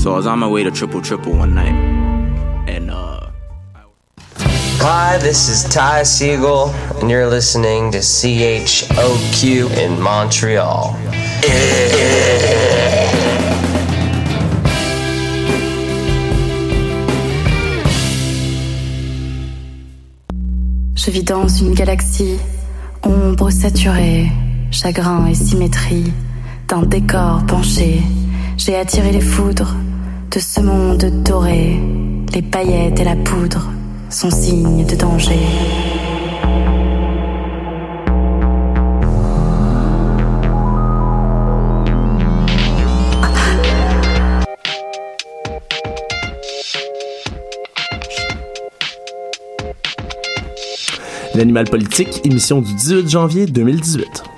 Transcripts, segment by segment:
So I was on my way to Triple Triple one night, and uh. Hi, this is Ty Siegel, and you're listening to CHOQ in Montreal. Je vis dans une galaxie, ombre saturée, chagrin et symétrie, d'un décor penché. J'ai attiré les foudres de ce monde doré, les paillettes et la poudre sont signes de danger. L'animal politique, émission du 18 janvier 2018.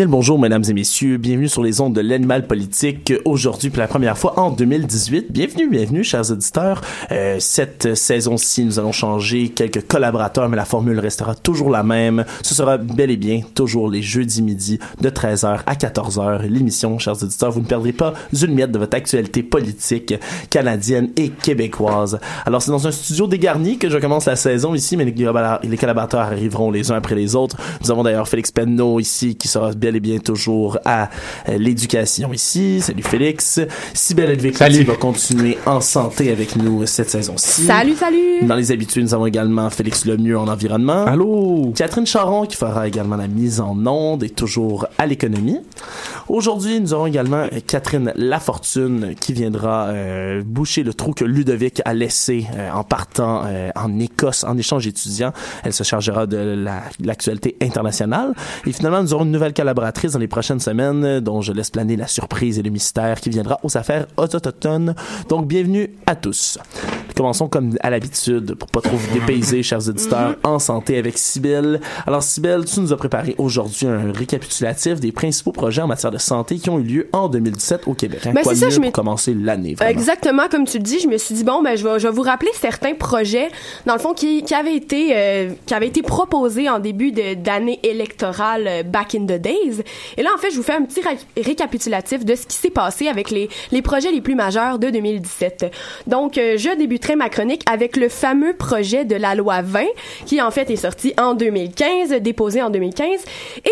Bien bonjour, mesdames et messieurs. Bienvenue sur les ondes de l'animal politique. Aujourd'hui, pour la première fois en 2018. Bienvenue, bienvenue, chers auditeurs. Euh, cette saison-ci, nous allons changer quelques collaborateurs, mais la formule restera toujours la même. Ce sera bel et bien toujours les jeudis midi de 13h à 14h. L'émission, chers auditeurs, vous ne perdrez pas une miette de votre actualité politique canadienne et québécoise. Alors, c'est dans un studio dégarni que je commence la saison ici, mais les collaborateurs arriveront les uns après les autres. Nous avons d'ailleurs Félix Penneau ici qui sera bel et bien toujours à l'éducation ici. Salut Félix. Sybelle Edvic qui va continuer en santé avec nous cette saison-ci. Salut, salut. Dans les habitudes, nous avons également Félix Lemieux en environnement. Allô? Catherine Charon qui fera également la mise en onde et toujours à l'économie. Aujourd'hui, nous aurons également Catherine Lafortune qui viendra euh, boucher le trou que Ludovic a laissé euh, en partant euh, en Écosse en échange étudiant. Elle se chargera de l'actualité internationale. Et finalement, nous aurons une nouvelle dans les prochaines semaines dont je laisse planer la surprise et le mystère qui viendra aux affaires autochtones. Donc, bienvenue à tous. Commençons comme à l'habitude pour pas trop vous dépayser, chers auditeurs, en santé avec Sybille. Alors, Sybille, tu nous as préparé aujourd'hui un récapitulatif des principaux projets en matière de santé qui ont eu lieu en 2017 au Québec. Hein? Ben, Quoi c'est ça, mieux je pour commencer l'année, vraiment? Exactement comme tu le dis, je me suis dit bon ben je vais, je vais vous rappeler certains projets dans le fond qui, qui avaient été euh, qui avaient été proposés en début de- d'année électorale euh, back in the days. Et là en fait je vous fais un petit ré- récapitulatif de ce qui s'est passé avec les les projets les plus majeurs de 2017. Donc euh, je débuterai ma chronique avec le fameux projet de la loi 20 qui en fait est sorti en 2015, déposé en 2015 et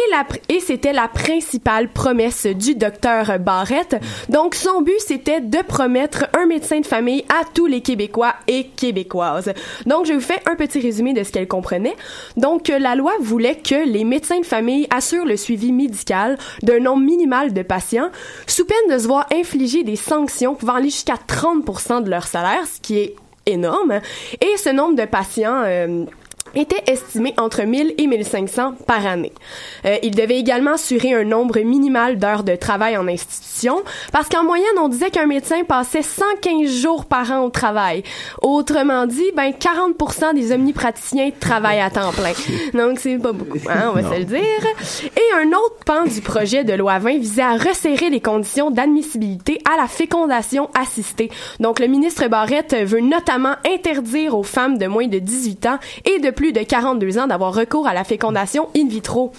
et c'était la principale promesse du docteur Barrette. Donc son but c'était de promettre un médecin de famille à tous les Québécois et Québécoises. Donc je vous fais un petit résumé de ce qu'elle comprenait. Donc euh, la loi voulait que les médecins de famille assurent le suivi médical d'un nombre minimal de patients sous peine de se voir infliger des sanctions pouvant aller jusqu'à 30% de leur salaire, ce qui est énorme. Et ce nombre de patients euh, était estimé entre 1000 et 1500 par année. Euh, il devait également assurer un nombre minimal d'heures de travail en institution, parce qu'en moyenne, on disait qu'un médecin passait 115 jours par an au travail. Autrement dit, ben 40% des omnipraticiens travaillent à temps plein. Donc c'est pas beaucoup, hein, on va se le dire. Et un autre pan du projet de loi 20 visait à resserrer les conditions d'admissibilité à la fécondation assistée. Donc le ministre Barrette veut notamment interdire aux femmes de moins de 18 ans et de plus de 42 ans d'avoir recours à la fécondation in vitro.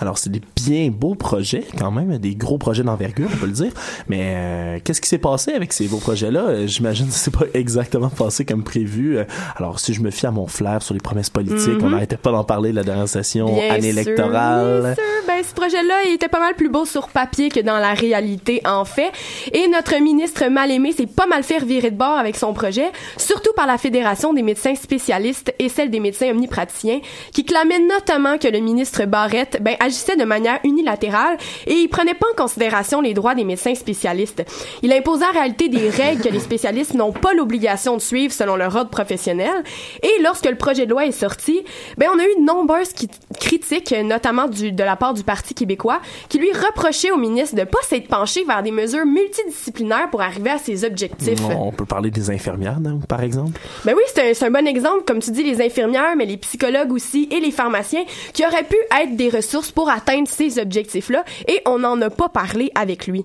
Alors, c'est des bien beaux projets, quand même, des gros projets d'envergure, on peut le dire. Mais euh, qu'est-ce qui s'est passé avec ces beaux projets-là? Euh, J'imagine que c'est pas exactement passé comme prévu. Euh, Alors, si je me fie à mon flair sur les promesses politiques, on n'arrêtait pas d'en parler de la dernière session, Bien année sûr, électorale. bien sûr. Ben, ce projet-là, il était pas mal plus beau sur papier que dans la réalité, en fait. Et notre ministre mal-aimé s'est pas mal fait virer de bord avec son projet, surtout par la Fédération des médecins spécialistes et celle des médecins omnipraticiens, qui clamaient notamment que le ministre Barrette ben, agissait de manière unilatérale et il prenait pas en considération les droits des médecins spécialistes. Il imposait en réalité des règles que les spécialistes n'ont pas l'obligation de suivre selon leur ordre professionnel. Et lorsque le projet de loi est sorti, ben, on a eu de nombreuses critiques, notamment du, de la part du Parti québécois, qui lui reprochaient au ministre de pas s'être penché vers des mesures multidisciplinaires pour arriver à ses objectifs. On peut parler des infirmières, non, par exemple. Ben oui, c'est un, c'est un bon exemple, comme tu dis, les infirmières, mais les psychologues aussi et les pharmaciens, qui auraient pu être des ressources pour atteindre ces objectifs-là et on n'en a pas parlé avec lui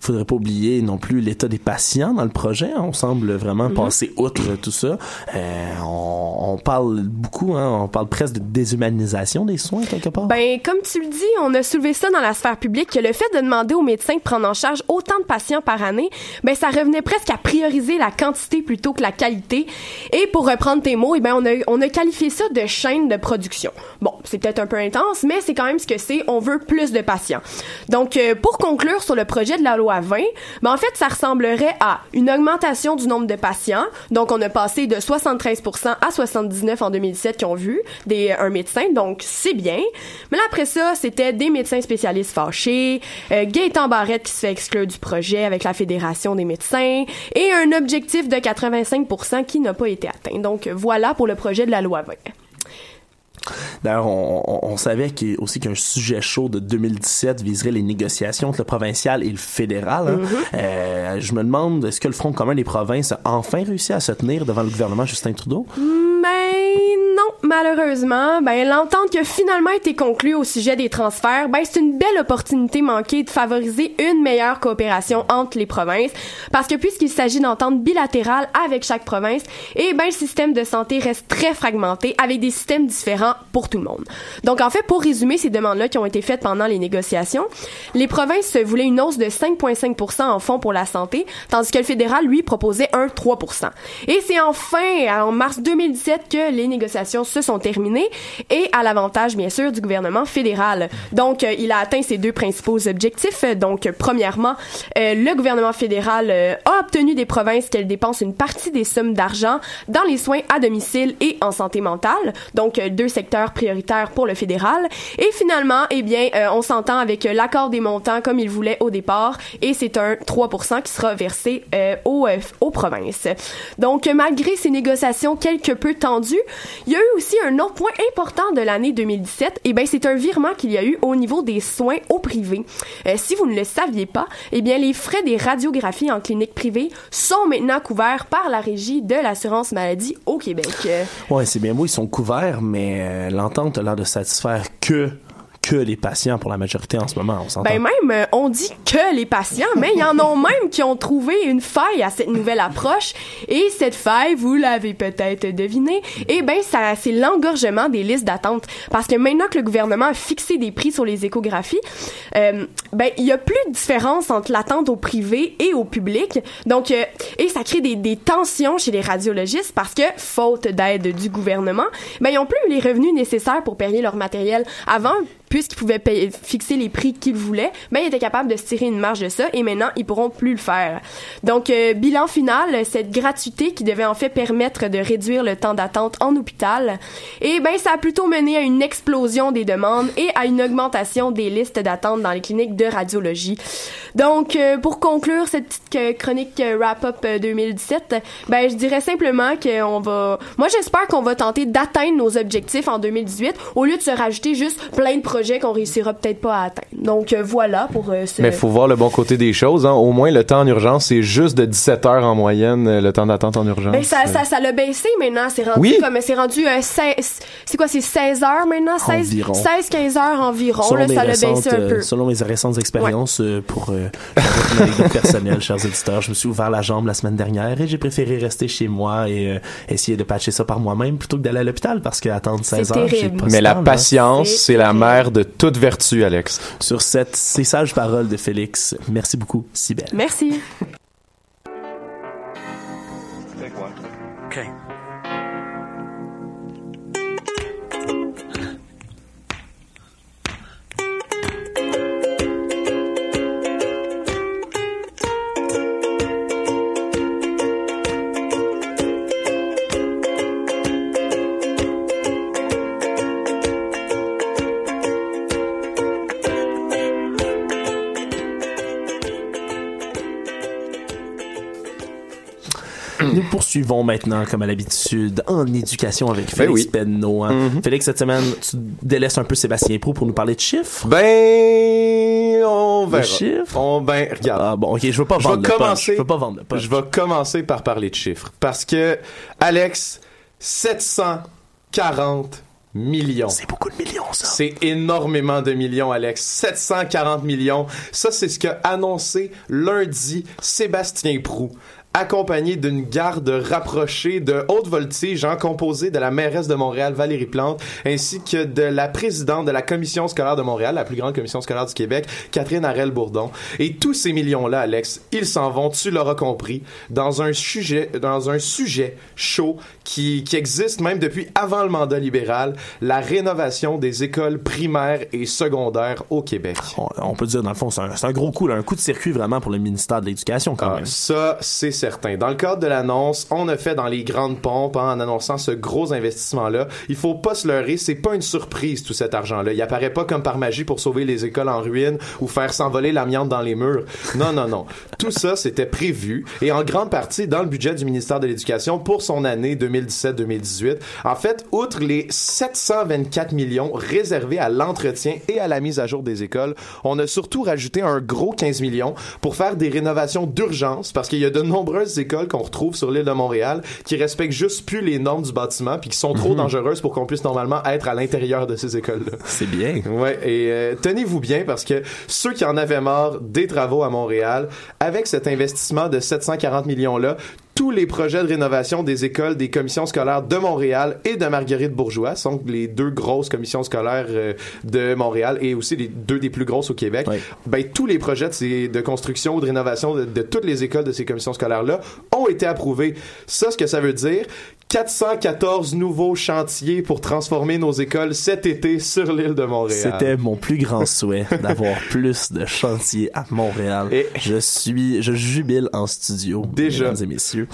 faudrait pas oublier non plus l'état des patients dans le projet. On semble vraiment mhm. passer outre tout ça. Euh, on, on, parle beaucoup, hein, on parle presque de déshumanisation des soins quelque part. Ben, comme tu le dis, on a soulevé ça dans la sphère publique que le fait de demander aux médecins de prendre en charge autant de patients par année, ben ça revenait presque à prioriser la quantité plutôt que la qualité. Et pour reprendre tes mots, eh ben on a on a qualifié ça de chaîne de production. Bon, c'est peut-être un peu intense, mais c'est quand même ce que c'est. On veut plus de patients. Donc, euh, pour conclure sur le projet de la loi 20, ben en fait, ça ressemblerait à une augmentation du nombre de patients. Donc, on a passé de 73% à 79 en 2017 qui ont vu un médecin. Donc, c'est bien. Mais là, après ça, c'était des médecins spécialistes fâchés, euh, Gaëtan Barrette qui se fait exclure du projet avec la Fédération des médecins et un objectif de 85% qui n'a pas été atteint. Donc, voilà pour le projet de la loi 20. D'ailleurs, on, on, savait aussi qu'un sujet chaud de 2017 viserait les négociations entre le provincial et le fédéral. Hein. Mm-hmm. euh, je me demande, est-ce que le Front commun des provinces a enfin réussi à se tenir devant le gouvernement Justin Trudeau? Ben non, malheureusement. Ben l'entente qui a finalement été conclue au sujet des transferts, ben c'est une belle opportunité manquée de favoriser une meilleure coopération entre les provinces, parce que puisqu'il s'agit d'ententes bilatérales avec chaque province, et eh ben le système de santé reste très fragmenté avec des systèmes différents pour tout le monde. Donc en fait, pour résumer ces demandes-là qui ont été faites pendant les négociations, les provinces voulaient une hausse de 5,5% en fonds pour la santé, tandis que le fédéral lui proposait un 3%. Et c'est enfin en mars 2017 que les négociations se sont terminées et à l'avantage, bien sûr, du gouvernement fédéral. Donc, euh, il a atteint ses deux principaux objectifs. Donc, premièrement, euh, le gouvernement fédéral euh, a obtenu des provinces qu'elles dépensent une partie des sommes d'argent dans les soins à domicile et en santé mentale. Donc, deux secteurs prioritaires pour le fédéral. Et finalement, eh bien, on s'entend avec l'accord des montants comme il voulait au départ et c'est un 3% qui sera versé aux, aux provinces. Donc, malgré ces négociations quelque peu il y a eu aussi un autre point important de l'année 2017. Et ben, c'est un virement qu'il y a eu au niveau des soins au privé. Euh, si vous ne le saviez pas, eh bien, les frais des radiographies en clinique privée sont maintenant couverts par la régie de l'assurance maladie au Québec. Ouais, c'est bien beau, ils sont couverts, mais euh, l'entente a l'air de satisfaire que que les patients pour la majorité en ce moment, on s'entend. Ben même, euh, on dit que les patients, mais il y en a même qui ont trouvé une faille à cette nouvelle approche. Et cette faille, vous l'avez peut-être deviné, eh ben ça, c'est l'engorgement des listes d'attente. Parce que maintenant que le gouvernement a fixé des prix sur les échographies, euh, ben il y a plus de différence entre l'attente au privé et au public. Donc, euh, et ça crée des, des tensions chez les radiologistes parce que, faute d'aide du gouvernement, ben ils ont plus les revenus nécessaires pour payer leur matériel. Avant, puisqu'ils pouvaient payer, fixer les prix qu'ils voulaient, ben ils étaient capables de se tirer une marge de ça et maintenant ils pourront plus le faire. Donc euh, bilan final, cette gratuité qui devait en fait permettre de réduire le temps d'attente en hôpital, et ben ça a plutôt mené à une explosion des demandes et à une augmentation des listes d'attente dans les cliniques de radiologie. Donc euh, pour conclure cette petite euh, chronique wrap-up 2017, ben je dirais simplement qu'on va moi j'espère qu'on va tenter d'atteindre nos objectifs en 2018 au lieu de se rajouter juste plein de projets qu'on réussira peut-être pas à atteindre. Donc euh, voilà pour euh, ce... Mais faut voir le bon côté des choses. Hein. Au moins, le temps en urgence, c'est juste de 17 heures en moyenne, euh, le temps d'attente en urgence. Ben, ça, ça, ça l'a baissé maintenant. C'est rendu oui? comme c'est rendu 16... C'est quoi, c'est 16 heures maintenant? 16, 16 15 heures environ. Là, ça l'a baissé un peu. selon mes récentes expériences pour euh, personnel, chers auditeurs, je me suis ouvert la jambe la semaine dernière et j'ai préféré rester chez moi et essayer de patcher ça par moi-même plutôt que d'aller à l'hôpital parce qu'attendre 16 heures, c'est pas Mais la patience, c'est la mère de toute vertu, Alex. Sur cette, ces sages paroles de Félix, merci beaucoup, Sibelle. Merci. Poursuivons maintenant, comme à l'habitude, en éducation avec ben Félix ben Félix, cette semaine, tu délaisses un peu Sébastien Pro pour nous parler de chiffres? Ben, on verra. De chiffres? On, ben, regarde. Ah bon, ok, je veux pas vendre je vais commencer, Je veux pas vendre Je vais commencer par parler de chiffres. Parce que, Alex, 740 millions. C'est beaucoup de millions, ça. C'est énormément de millions, Alex. 740 millions. Ça, c'est ce qu'a annoncé lundi Sébastien Prou accompagné d'une garde rapprochée de haute voltige, hein, composée de la mairesse de Montréal, Valérie Plante, ainsi que de la présidente de la commission scolaire de Montréal, la plus grande commission scolaire du Québec, Catherine Harel-Bourdon. Et tous ces millions-là, Alex, ils s'en vont, tu l'auras compris, dans un sujet, dans un sujet chaud qui, qui existe même depuis avant le mandat libéral, la rénovation des écoles primaires et secondaires au Québec. On, on peut dire, dans le fond, c'est un, gros coup, là, un coup de circuit vraiment pour le ministère de l'Éducation, quand Ah, même. ça, c'est certain. Dans le cadre de l'annonce, on a fait dans les grandes pompes hein, en annonçant ce gros investissement-là. Il faut pas se leurrer, c'est pas une surprise tout cet argent-là. Il apparaît pas comme par magie pour sauver les écoles en ruine ou faire s'envoler l'amiante dans les murs. Non, non, non. Tout ça, c'était prévu et en grande partie dans le budget du ministère de l'Éducation pour son année 2017-2018. En fait, outre les 724 millions réservés à l'entretien et à la mise à jour des écoles, on a surtout rajouté un gros 15 millions pour faire des rénovations d'urgence parce qu'il y a de nombreuses écoles qu'on retrouve sur l'île de Montréal qui respectent juste plus les normes du bâtiment puis qui sont trop dangereuses pour qu'on puisse normalement être à l'intérieur de ces écoles-là. C'est bien. Ouais, et euh, tenez-vous bien parce que ceux qui en avaient marre des travaux à Montréal, avec cet investissement de 740 millions-là, tous les projets de rénovation des écoles des commissions scolaires de Montréal et de Marguerite Bourgeois sont les deux grosses commissions scolaires euh, de Montréal et aussi les deux des plus grosses au Québec. Ben tous les projets de, ces- de construction ou de rénovation de, de toutes les écoles de ces commissions scolaires là ont été approuvés. Ça ce que ça veut dire 414 nouveaux chantiers pour transformer nos écoles cet été sur l'île de Montréal. C'était mon plus grand souhait d'avoir plus de chantiers à Montréal. Et- Je suis, je jubile en studio. Déjà. Mesdames et messieurs.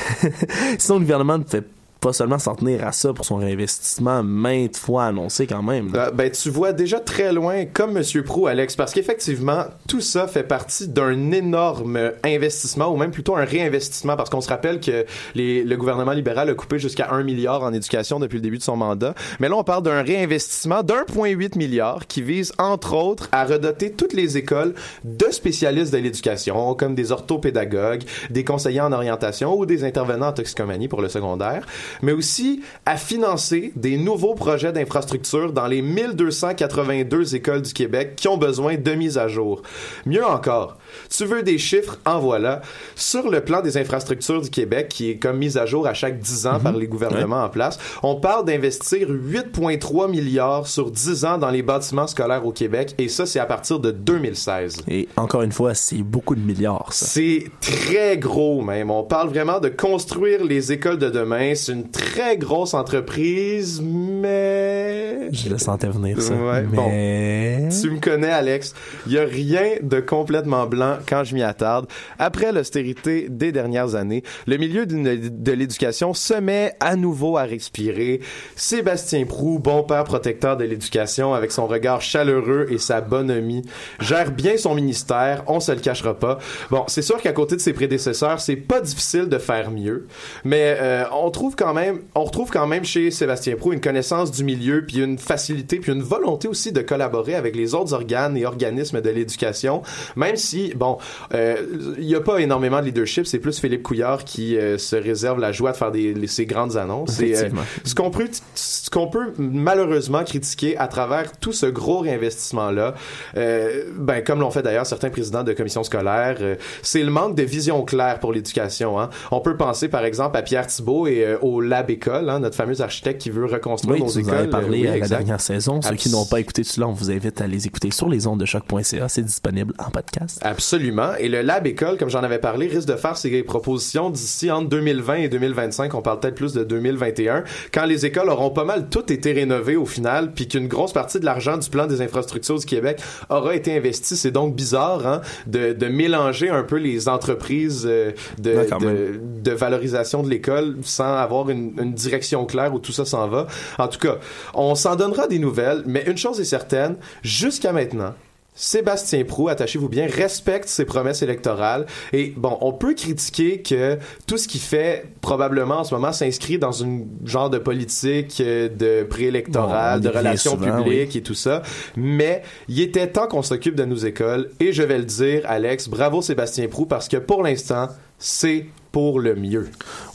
Sinon, le gouvernement ne fait pas seulement s'en tenir à ça pour son réinvestissement maintes fois annoncé quand même. Euh, ben, tu vois déjà très loin, comme Monsieur Prou, Alex, parce qu'effectivement, tout ça fait partie d'un énorme investissement, ou même plutôt un réinvestissement, parce qu'on se rappelle que le gouvernement libéral a coupé jusqu'à 1 milliard en éducation depuis le début de son mandat. Mais là, on parle d'un réinvestissement d'1,8 milliard qui vise, entre autres, à redoter toutes les écoles de spécialistes de l'éducation, comme des orthopédagogues, des conseillers en orientation ou des intervenants en toxicomanie pour le secondaire, mais aussi à financer des nouveaux projets d'infrastructure dans les 1282 écoles du Québec qui ont besoin de mise à jour. Mieux encore, tu veux des chiffres, en voilà. Sur le plan des infrastructures du Québec, qui est comme mise à jour à chaque 10 ans par les gouvernements en place, on parle d'investir 8,3 milliards sur 10 ans dans les bâtiments scolaires au Québec, et ça, c'est à partir de 2016. Et encore une fois, c'est beaucoup de milliards, ça. C'est très gros même. On parle vraiment de construire les écoles de demain. C'est une très grosse entreprise, mais... Je le sentais venir, ça. Ouais, Mais... Tu me connais, Alex. Il y a rien de complètement blanc quand je m'y attarde. Après l'austérité des dernières années, le milieu de, l'éducation se met à nouveau à respirer. Sébastien Prou, bon père protecteur de l'éducation, avec son regard chaleureux et sa bonhomie, gère bien son ministère. On se le cachera pas. Bon, c'est sûr qu'à côté de ses prédécesseurs, c'est pas difficile de faire mieux, mais euh, on trouve quand même, on retrouve quand même chez Sébastien Prou une connaissance du milieu, puis une facilité, puis une volonté aussi de collaborer avec les autres organes et organismes de l'éducation, même si, bon, euh, il y a pas énormément de leadership, c'est plus Philippe Couillard qui euh, se réserve la joie de faire des, les- ces grandes annonces. Et, euh, Effectivement. ce qu'on peut, ce qu'on peut malheureusement critiquer à travers tout ce gros réinvestissement-là, euh, ben, comme l'ont fait d'ailleurs certains présidents de commissions scolaires, euh, c'est le manque de vision claire pour l'éducation. Hein. On peut penser par exemple à Pierre Thibault et euh, au Lab École, hein, notre fameux architecte qui veut reconstruire Oui, nos tu nous en écoles. parlé Oui, à la dernière saison. Ceux qui n'ont pas écouté cela, on vous invite à les écouter sur les ondes de choc.ca. C'est disponible en podcast. Absolument. Et le Lab École, comme j'en avais parlé, risque de faire ses propositions d'ici entre 2020 et 2025. On parle peut-être plus de 2021. Quand les écoles auront pas mal toutes été rénovées au final, puis qu'une grosse partie de l'argent du plan des infrastructures du Québec aura été investi. C'est donc bizarre hein, de, de mélanger un peu les entreprises euh, de, de, de valorisation de l'école sans avoir une, une direction claire où tout ça s'en va. En tout cas, on s'en donnera des nouvelles, mais une chose est certaine, jusqu'à maintenant, Sébastien Prou, attachez-vous bien, respecte ses promesses électorales. Et bon, on peut critiquer que tout ce qu'il fait, probablement en ce moment, s'inscrit dans une genre de politique euh, de préélectorale, Bon, de relations souvent, publiques et tout ça. Mais il était temps qu'on s'occupe de nos écoles. Et je vais le dire, Alex, bravo Sébastien Prou, parce que pour l'instant, c'est pour le mieux.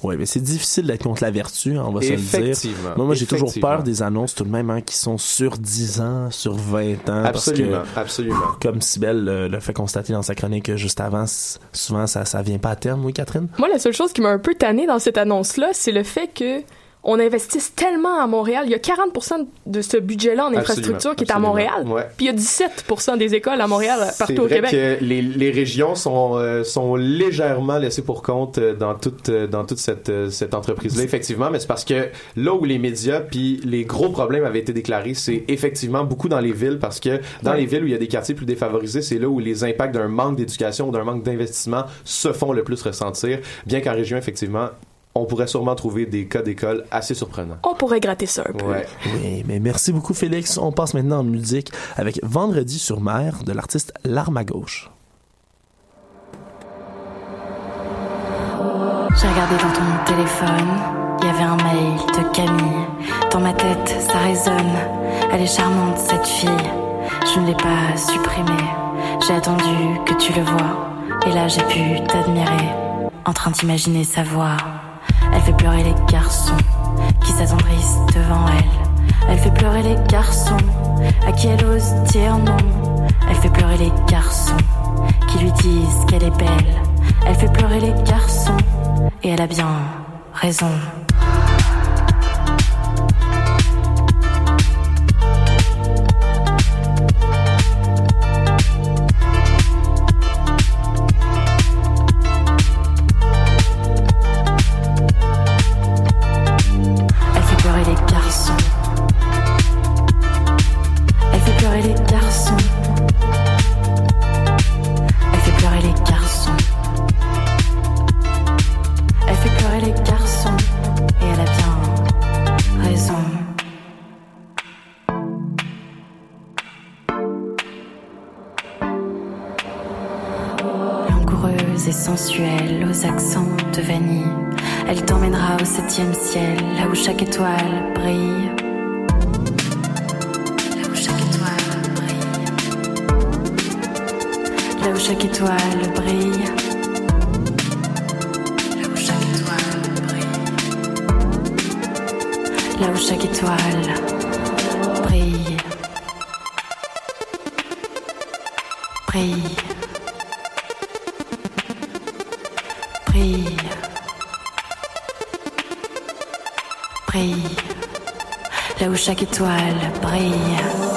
Oui, mais c'est difficile d'être contre la vertu, hein, on va se le dire. Effectivement. Moi, moi j'ai toujours peur des annonces tout de même hein, qui sont sur 10 ans, sur 20 ans. Absolument, Parce que, absolument. comme Sibelle le, le fait constater dans sa chronique juste avant, souvent ça, ça vient pas à terme, oui, Catherine? Moi, la seule chose qui m'a un peu tanné dans cette annonce-là, c'est le fait que on investisse tellement à Montréal. Il y a 40 de ce budget-là en infrastructure qui est à. Montréal. Ouais. Puis il y a 17 des écoles à Montréal, partout C'est au vrai Québec. que les, les régions sont, euh, sont légèrement laissées pour compte euh, dans toute, euh, dans toute cette, cette entreprise-là, effectivement, mais c'est parce que là où les médias puis les gros problèmes avaient été déclarés, c'est effectivement beaucoup dans les villes parce que dans Ouais. les villes où il y a des quartiers plus défavorisés, c'est là où les impacts d'un manque d'éducation ou d'un manque d'investissement se font le plus ressentir, bien qu'en région, effectivement, on pourrait sûrement trouver des cas d'école assez surprenants. On pourrait gratter ça un peu. Ouais. Oui, mais merci beaucoup, Félix. On passe maintenant en musique avec Vendredi sur mer de l'artiste L'Arme à gauche. J'ai regardé dans ton téléphone, il y avait un mail de Camille. Dans ma tête, ça résonne. Elle est charmante, cette fille. Je ne l'ai pas supprimée. J'ai attendu que tu le vois. Et là, j'ai pu t'admirer. En train d'imaginer sa voix. Elle fait pleurer les garçons qui s'attendrissent devant elle. Elle fait pleurer les garçons à qui elle ose dire non. Elle fait pleurer les garçons qui lui disent qu'elle est belle. Elle fait pleurer les garçons et elle a bien raison. Sensuelle, aux accents de vanille, elle t'emmènera au septième ciel, là où chaque étoile brille. Là où chaque étoile brille. Là où chaque étoile brille. Là où chaque étoile brille. Là où chaque étoile brille. Brille. Brille. Chaque étoile brille.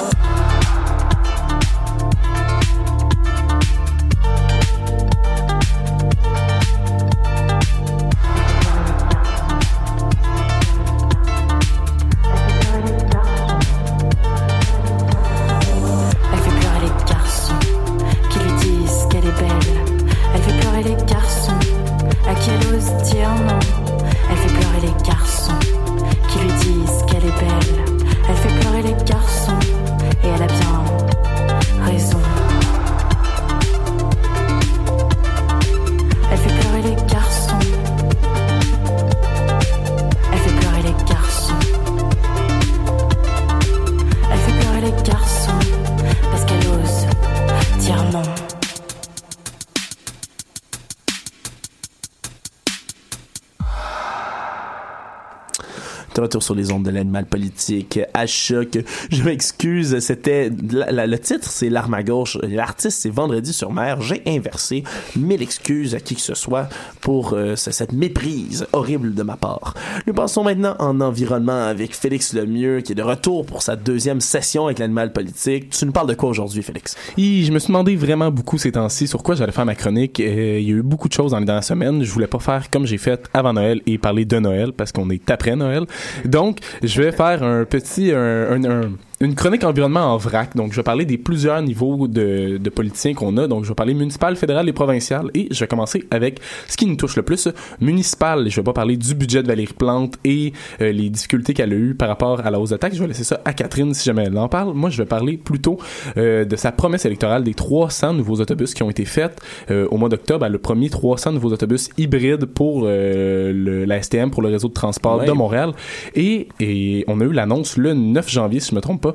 Retour sur les ondes de l'animal politique à choc. Je m'excuse, c'était le titre, c'est l'arme à gauche. L'artiste, c'est Vendredi sur mer. J'ai inversé. Mille excuses à qui que ce soit pour euh, ce- cette méprise horrible de ma part. Nous passons maintenant en environnement avec Félix Lemieux, qui est de retour pour sa deuxième session avec l'animal politique. Tu nous parles de quoi aujourd'hui, Félix? Hi, je me suis demandé vraiment beaucoup ces temps-ci sur quoi j'allais faire ma chronique. Euh, il y a eu beaucoup de choses dans les dernières semaines. Je voulais pas faire comme j'ai fait avant Noël et parler de Noël parce qu'on est après Noël. Donc, je vais faire un petit, un, un- un- une chronique environnement en vrac. Donc, je vais parler des plusieurs niveaux de, de politiciens qu'on a. Donc, je vais parler municipal, fédéral et provincial. Et je vais commencer avec ce qui nous touche le plus, municipal. Je vais pas parler du budget de Valérie Plante et euh, les difficultés qu'elle a eues par rapport à la hausse de taxes. Je vais laisser ça à Catherine si jamais elle en parle. Moi, je vais parler plutôt euh, de sa promesse électorale des 300 nouveaux autobus qui ont été faits euh, au mois d'octobre. Elle a promis 300 nouveaux autobus hybrides pour euh, le, la STM, pour le réseau de transport Ouais. de Montréal. Et, et on a eu l'annonce le 9 janvier, si je me trompe pas,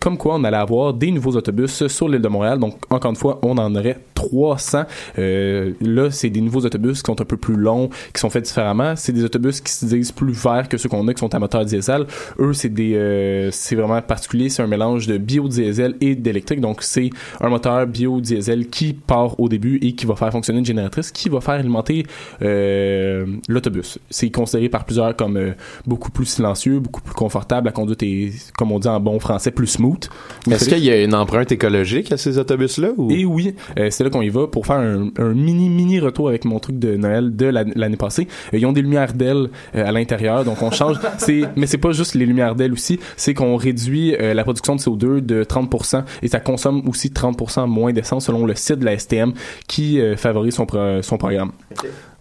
comme quoi on allait avoir des nouveaux autobus sur l'île de Montréal. Donc, encore une fois, on en aurait 300. Euh, là, c'est des nouveaux autobus qui sont un peu plus longs, qui sont faits différemment. C'est des autobus qui se disent plus verts que ceux qu'on a, qui sont à moteur diesel. Eux, c'est des, euh, c'est vraiment particulier. C'est un mélange de biodiesel et d'électrique. Donc, c'est un moteur biodiesel qui part au début et qui va faire fonctionner une génératrice qui va faire alimenter euh, l'autobus. C'est considéré par plusieurs comme beaucoup plus silencieux, beaucoup plus confortable. La conduite est, comme on dit en bon français, plus smooth. Est-ce qu'il y a une empreinte écologique à ces autobus-là ou? Et oui, euh, c'est là qu'on y va pour faire un, un mini mini retour avec mon truc de Noël de la- l'année passée. Euh, ils ont des lumières d'ailes euh, à l'intérieur, donc on change. c'est mais c'est pas juste les lumières d'ailes aussi, c'est qu'on réduit euh, la production de CO2 de 30% et ça consomme aussi 30% moins d'essence selon le site de la STM qui euh, favorise son pro- son programme.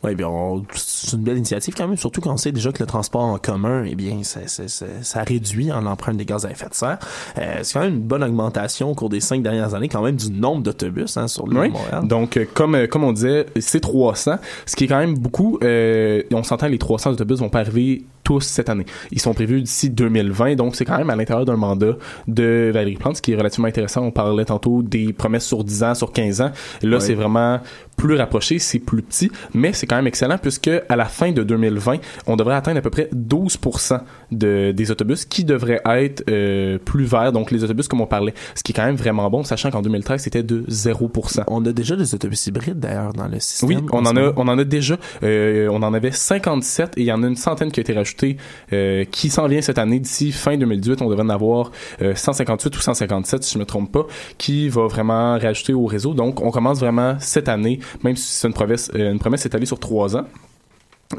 Oui, bien, on- c'est une belle initiative quand même, surtout quand on sait déjà que le transport en commun, eh bien, ça, ça, ça, ça réduit en l'empreinte des gaz à effet de serre. Euh, c'est quand même une bonne augmentation au cours des cinq dernières années, quand même, du nombre d'autobus hein, sur l'île Oui. Montréal. Donc, euh, comme, euh, comme on disait, c'est 300, ce qui est quand même beaucoup. Euh, on s'entend les 300 autobus vont pas arriver tous cette année. Ils sont prévus d'ici 2020, donc c'est quand même à l'intérieur d'un mandat de Valérie Plante, ce qui est relativement intéressant. On parlait tantôt des promesses sur 10 ans, sur 15 ans. Là, c'est vraiment plus rapproché, c'est plus petit, mais c'est quand même excellent puisque à la fin de 2020, on devrait atteindre à peu près 12% de, des autobus qui devraient être euh, plus verts, donc les autobus comme on parlait, ce qui est quand même vraiment bon, sachant qu'en 2013, c'était de 0%. On a déjà des autobus hybrides, d'ailleurs, dans le système. Oui, on en a, on en a déjà. euh, on en avait 57 et il y en a une centaine qui a été rajoutée, euh, qui s'en vient cette année. D'ici fin 2018, on devrait en avoir euh, 158 ou 157, si je me trompe pas, qui va vraiment rajouter au réseau. Donc, on commence vraiment cette année, même si c'est une promesse, une promesse étalée sur trois ans.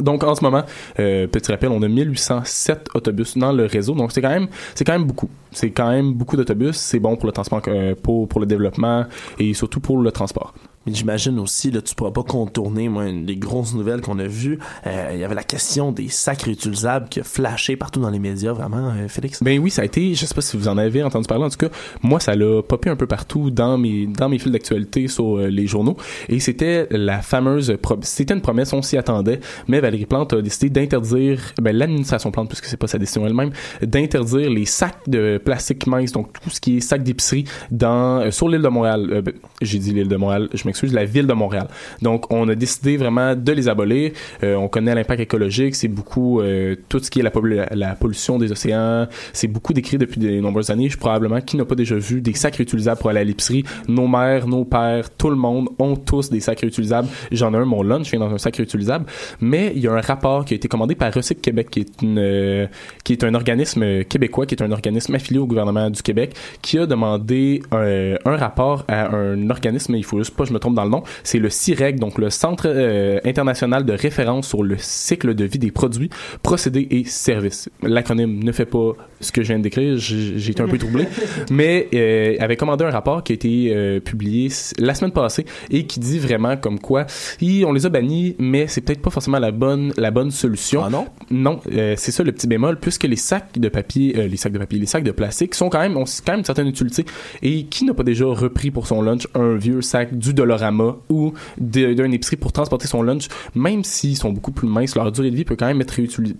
Donc en ce moment, euh, petit rappel, on a 1807 autobus dans le réseau. Donc c'est quand même c'est quand même beaucoup. C'est quand même beaucoup d'autobus. C'est bon pour le transport, euh, pour pour le développement et surtout pour le transport. J'imagine aussi, là, tu pourras pas contourner, moi, une des grosses nouvelles qu'on a vues. euh, Il y avait la question des sacs réutilisables qui a flashé partout dans les médias, vraiment, euh, Félix? Ben oui, ça a été, je sais pas si vous en avez entendu parler, en tout cas, moi, ça l'a popé un peu partout dans mes, fils d'actualité sur euh, les journaux. Et c'était la fameuse, c'était une promesse, on s'y attendait, mais Valérie Plante a décidé d'interdire, ben l'administration Plante, puisque c'est pas sa décision elle-même, d'interdire les sacs de plastique mince, donc tout ce qui est sac d'épicerie dans, sur l'île de Montréal. Ben, j'ai dit l'île de Montréal, je m'excuse, la ville de Montréal. Donc, on a décidé vraiment de les abolir. Euh, on connaît l'impact écologique, c'est beaucoup euh, tout ce qui est la, pollu- la pollution des océans. C'est beaucoup décrit depuis de nombreuses années. Je probablement qui n'a pas déjà vu des sacs réutilisables pour aller à l'épicerie? Nos mères, nos pères, tout le monde ont tous des sacs réutilisables. J'en ai un, mon lunch vient dans un sac réutilisable. Mais il y a un rapport qui a été commandé par Recycle Québec, qui est euh, qui est un organisme québécois, qui est un organisme affilié au gouvernement du Québec, qui a demandé un, rapport à un organisme, il faut juste pas je me trompe dans le nom, c'est le CIREG, donc le Centre euh, international de référence sur le cycle de vie des produits, procédés et services. L'acronyme ne fait pas ce que je viens de décrire, j'ai été un peu troublé, mais euh, avait commandé un rapport qui a été euh, publié la semaine passée et qui dit vraiment comme quoi hi, on les a bannis, mais c'est peut-être pas forcément la bonne la bonne solution. Ah non? Non, euh, c'est ça le petit bémol, puisque les sacs de papier, les sacs de papier, les sacs de plastique sont quand même, ont quand même une certaine utilité. Et qui n'a pas déjà repris pour son lunch un vieux sac du Dolorama ou de- d'un épicerie pour transporter son lunch, même s'ils sont beaucoup plus minces, leur durée de vie peut quand même être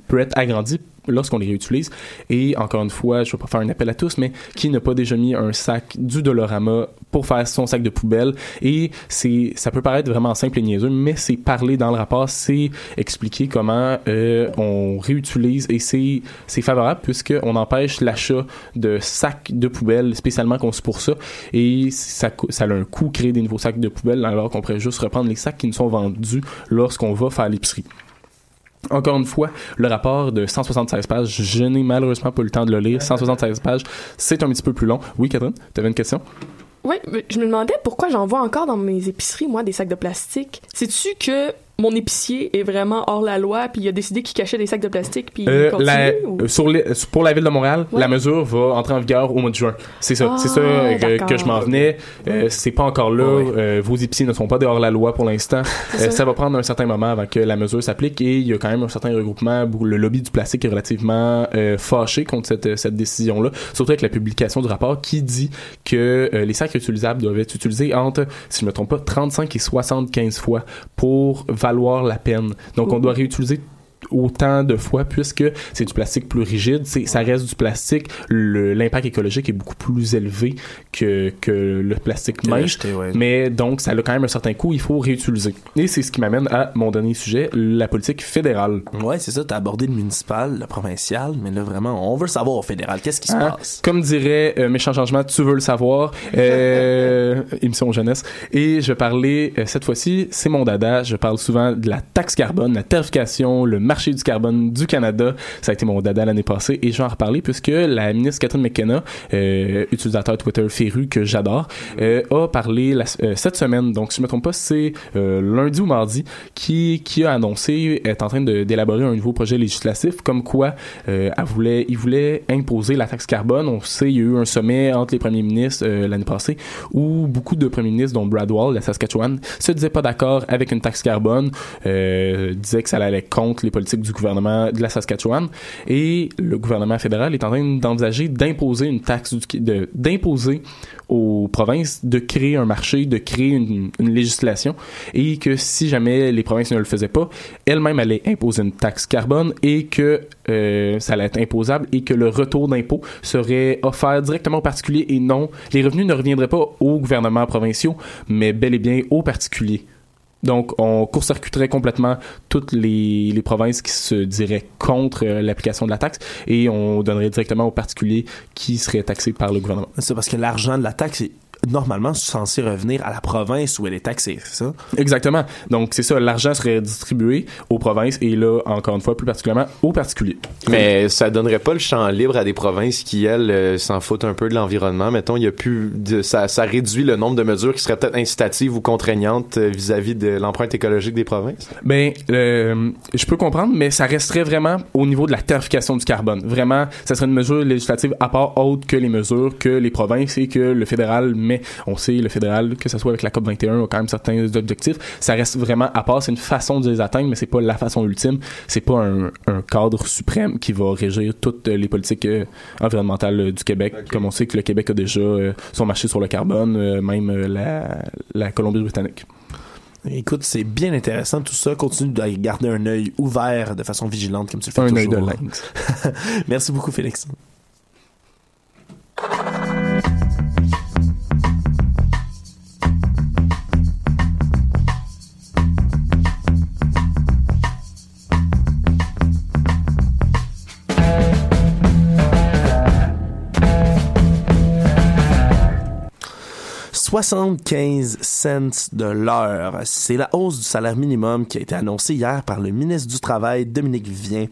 peut être agrandie lorsqu'on les réutilise. Et encore une fois, je vais pas faire un appel à tous, mais qui n'a pas déjà mis un sac du Dolorama pour faire son sac de poubelle? Et c'est, ça peut paraître vraiment simple et niaiseux, mais c'est parler dans le rapport, c'est expliquer comment euh, on réutilise et c'est, c'est favorable puisque on empêche l'achat de sacs de poubelle spécialement conçus pour ça. Et ça, ça a un coût créer des nouveaux sacs de poubelle alors qu'on pourrait juste reprendre les sacs qui nous sont vendus lorsqu'on va faire l'épicerie. Encore une fois, le rapport de 176 pages, je n'ai malheureusement pas eu le temps de le lire. 176 pages, c'est un petit peu plus long. Oui, Catherine, tu avais une question? Oui, je me demandais pourquoi j'en vois encore dans mes épiceries, moi, des sacs de plastique. Sais-tu que mon épicier est vraiment hors la loi, puis il a décidé qu'il cachait des sacs de plastique, puis il Euh, continue? la- ou- euh, sur les- pour la ville de Montréal, Ouais. la mesure va entrer en vigueur au mois de juin. C'est ça, Ah, c'est ça euh, que, je m'en venais. Euh, c'est pas encore là. Ouais. Euh, vos épiciers ne sont pas dehors la loi pour l'instant. Euh, ça. ça va prendre un certain moment avant que la mesure s'applique et il y a quand même un certain regroupement. Beaucoup- Le lobby du plastique est relativement euh, fâché contre cette, cette décision-là, surtout avec la publication du rapport qui dit que euh, les sacs réutilisables doivent être utilisés entre, si je me trompe pas, 35 et 75 fois pour valoir la peine. Donc on doit réutiliser autant de fois puisque c'est du plastique plus rigide, c'est ça reste du plastique, le- l'impact écologique est beaucoup plus élevé que, que le plastique Que ouais. Mais donc ça a quand même un certain coût, il faut réutiliser. Et c'est ce qui m'amène à mon dernier sujet, la politique fédérale. Ouais, c'est ça. T'as abordé le municipal, le provincial, mais là, vraiment, on veut savoir au fédéral. Qu'est-ce qui se Hein? passe? Comme dirait euh, Méchant Changement, tu veux le savoir. Euh, émission jeunesse. Et je vais parler, euh, cette fois-ci, c'est mon dada. Je parle souvent de la taxe carbone, la tarification, le marché du carbone du Canada. Ça a été mon dada l'année passée. Et je vais en reparler puisque la ministre Catherine McKenna, euh, utilisateur Twitter féru que j'adore, euh, a parlé euh, cette semaine. Donc, si je me trompe pas, c'est lundi ou mardi qui, a annoncé être en train d'élaborer un nouveau projet législatif comme quoi voulait, il voulait imposer la taxe carbone. On sait, il y a eu un sommet entre les premiers ministres l'année passée où beaucoup de premiers ministres, dont Brad Wall, la Saskatchewan, se disaient pas d'accord avec une taxe carbone, disaient que ça allait contre les politiques du gouvernement de la Saskatchewan. Et le gouvernement fédéral est en train d'envisager d'imposer une taxe, d'imposer aux provinces de créer un marché, de créer une, une législation, et que si jamais les provinces ne le faisaient pas, elles-mêmes allaient imposer une taxe carbone et que euh, ça allait être imposable et que le retour d'impôt serait offert directement aux particuliers et non, les revenus ne reviendraient pas aux gouvernements provinciaux, mais bel et bien aux particuliers. Donc, on court-circuiterait complètement toutes les, provinces qui se diraient contre euh, l'application de la taxe et on donnerait directement aux particuliers qui seraient taxés par le gouvernement. C'est parce que l'argent de la taxe est normalement censé revenir à la province où elle est taxée, c'est ça? Exactement. Donc, c'est ça, l'argent serait distribué aux provinces et là, encore une fois, plus particulièrement aux particuliers. Mais ça donnerait pas le champ libre à des provinces qui, elles, euh, s'en foutent un peu de l'environnement. Mettons, il y a plus de, ça, ça réduit le nombre de mesures qui seraient peut-être incitatives ou contraignantes euh, vis-à-vis de l'empreinte écologique des provinces. Ben, euh, je peux comprendre, mais ça resterait vraiment au niveau de la tarification du carbone. Vraiment, ça serait une mesure législative à part autre que les mesures que les provinces et que le fédéral met. On sait, le fédéral, que ce soit avec la COP 21, a quand même certains objectifs. Ça reste vraiment à part. C'est une façon de les atteindre, mais c'est pas la façon ultime. C'est pas un, un cadre suprême qui va régir toutes les politiques euh, environnementales euh, du Québec. Comme on sait que le Québec a déjà euh, son marché sur le carbone, même la, la Colombie-Britannique. Écoute, c'est bien intéressant tout ça. Continue de garder un œil ouvert de façon vigilante comme tu le fais Un œil toujours. de lynx. Merci beaucoup, Félix. « 75 cents de l'heure. C'est la hausse du salaire minimum qui a été annoncée hier par le ministre du Travail, Dominique Vien.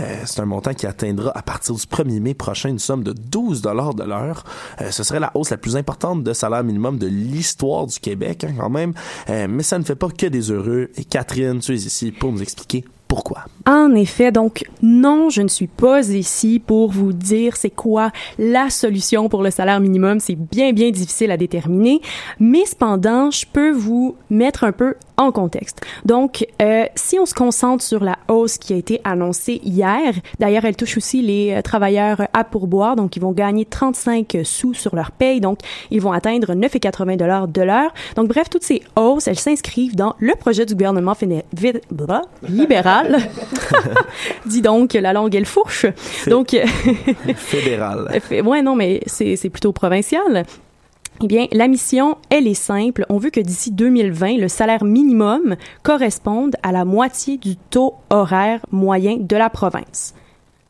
Euh, c'est un montant qui atteindra à partir du 1er mai prochain une somme de 12 dollars de l'heure. Euh, ce serait la hausse la plus importante de salaire minimum de l'histoire du Québec, hein, quand même. Euh, mais ça ne fait pas que des heureux. Et Catherine, tu es ici pour nous expliquer pourquoi? En effet, donc non, je ne suis pas ici pour vous dire c'est quoi la solution pour le salaire minimum. C'est bien, bien difficile à déterminer. Mais cependant, je peux vous mettre un peu en contexte. Donc, euh, si on se concentre sur la hausse qui a été annoncée hier, d'ailleurs, elle touche aussi les euh, travailleurs à pourboire, donc ils vont gagner 35 sous sur leur paye, donc ils vont atteindre 9,80 dollars de l'heure. Donc, bref, toutes ces hausses, elles s'inscrivent dans le projet du gouvernement féné- blah, libéral. Dis donc, la langue, elle fourche. Donc, Fédéral. fait- ouais, non, mais c'est plutôt provincial. Eh bien, la mission, elle est simple. On veut que d'ici 2020, le salaire minimum corresponde à la moitié du taux horaire moyen de la province.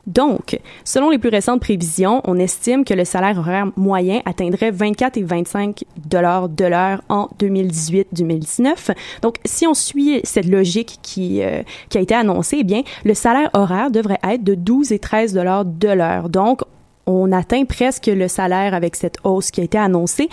Donc, selon les plus récentes prévisions, on estime que le salaire horaire moyen atteindrait 24 et 25 dollars de l'heure en 2018-2019. Donc, si on suit cette logique qui, euh, qui a été annoncée, eh bien, le salaire horaire devrait être de 12 et 13 dollars de l'heure. Donc, on atteint presque le salaire avec cette hausse qui a été annoncée.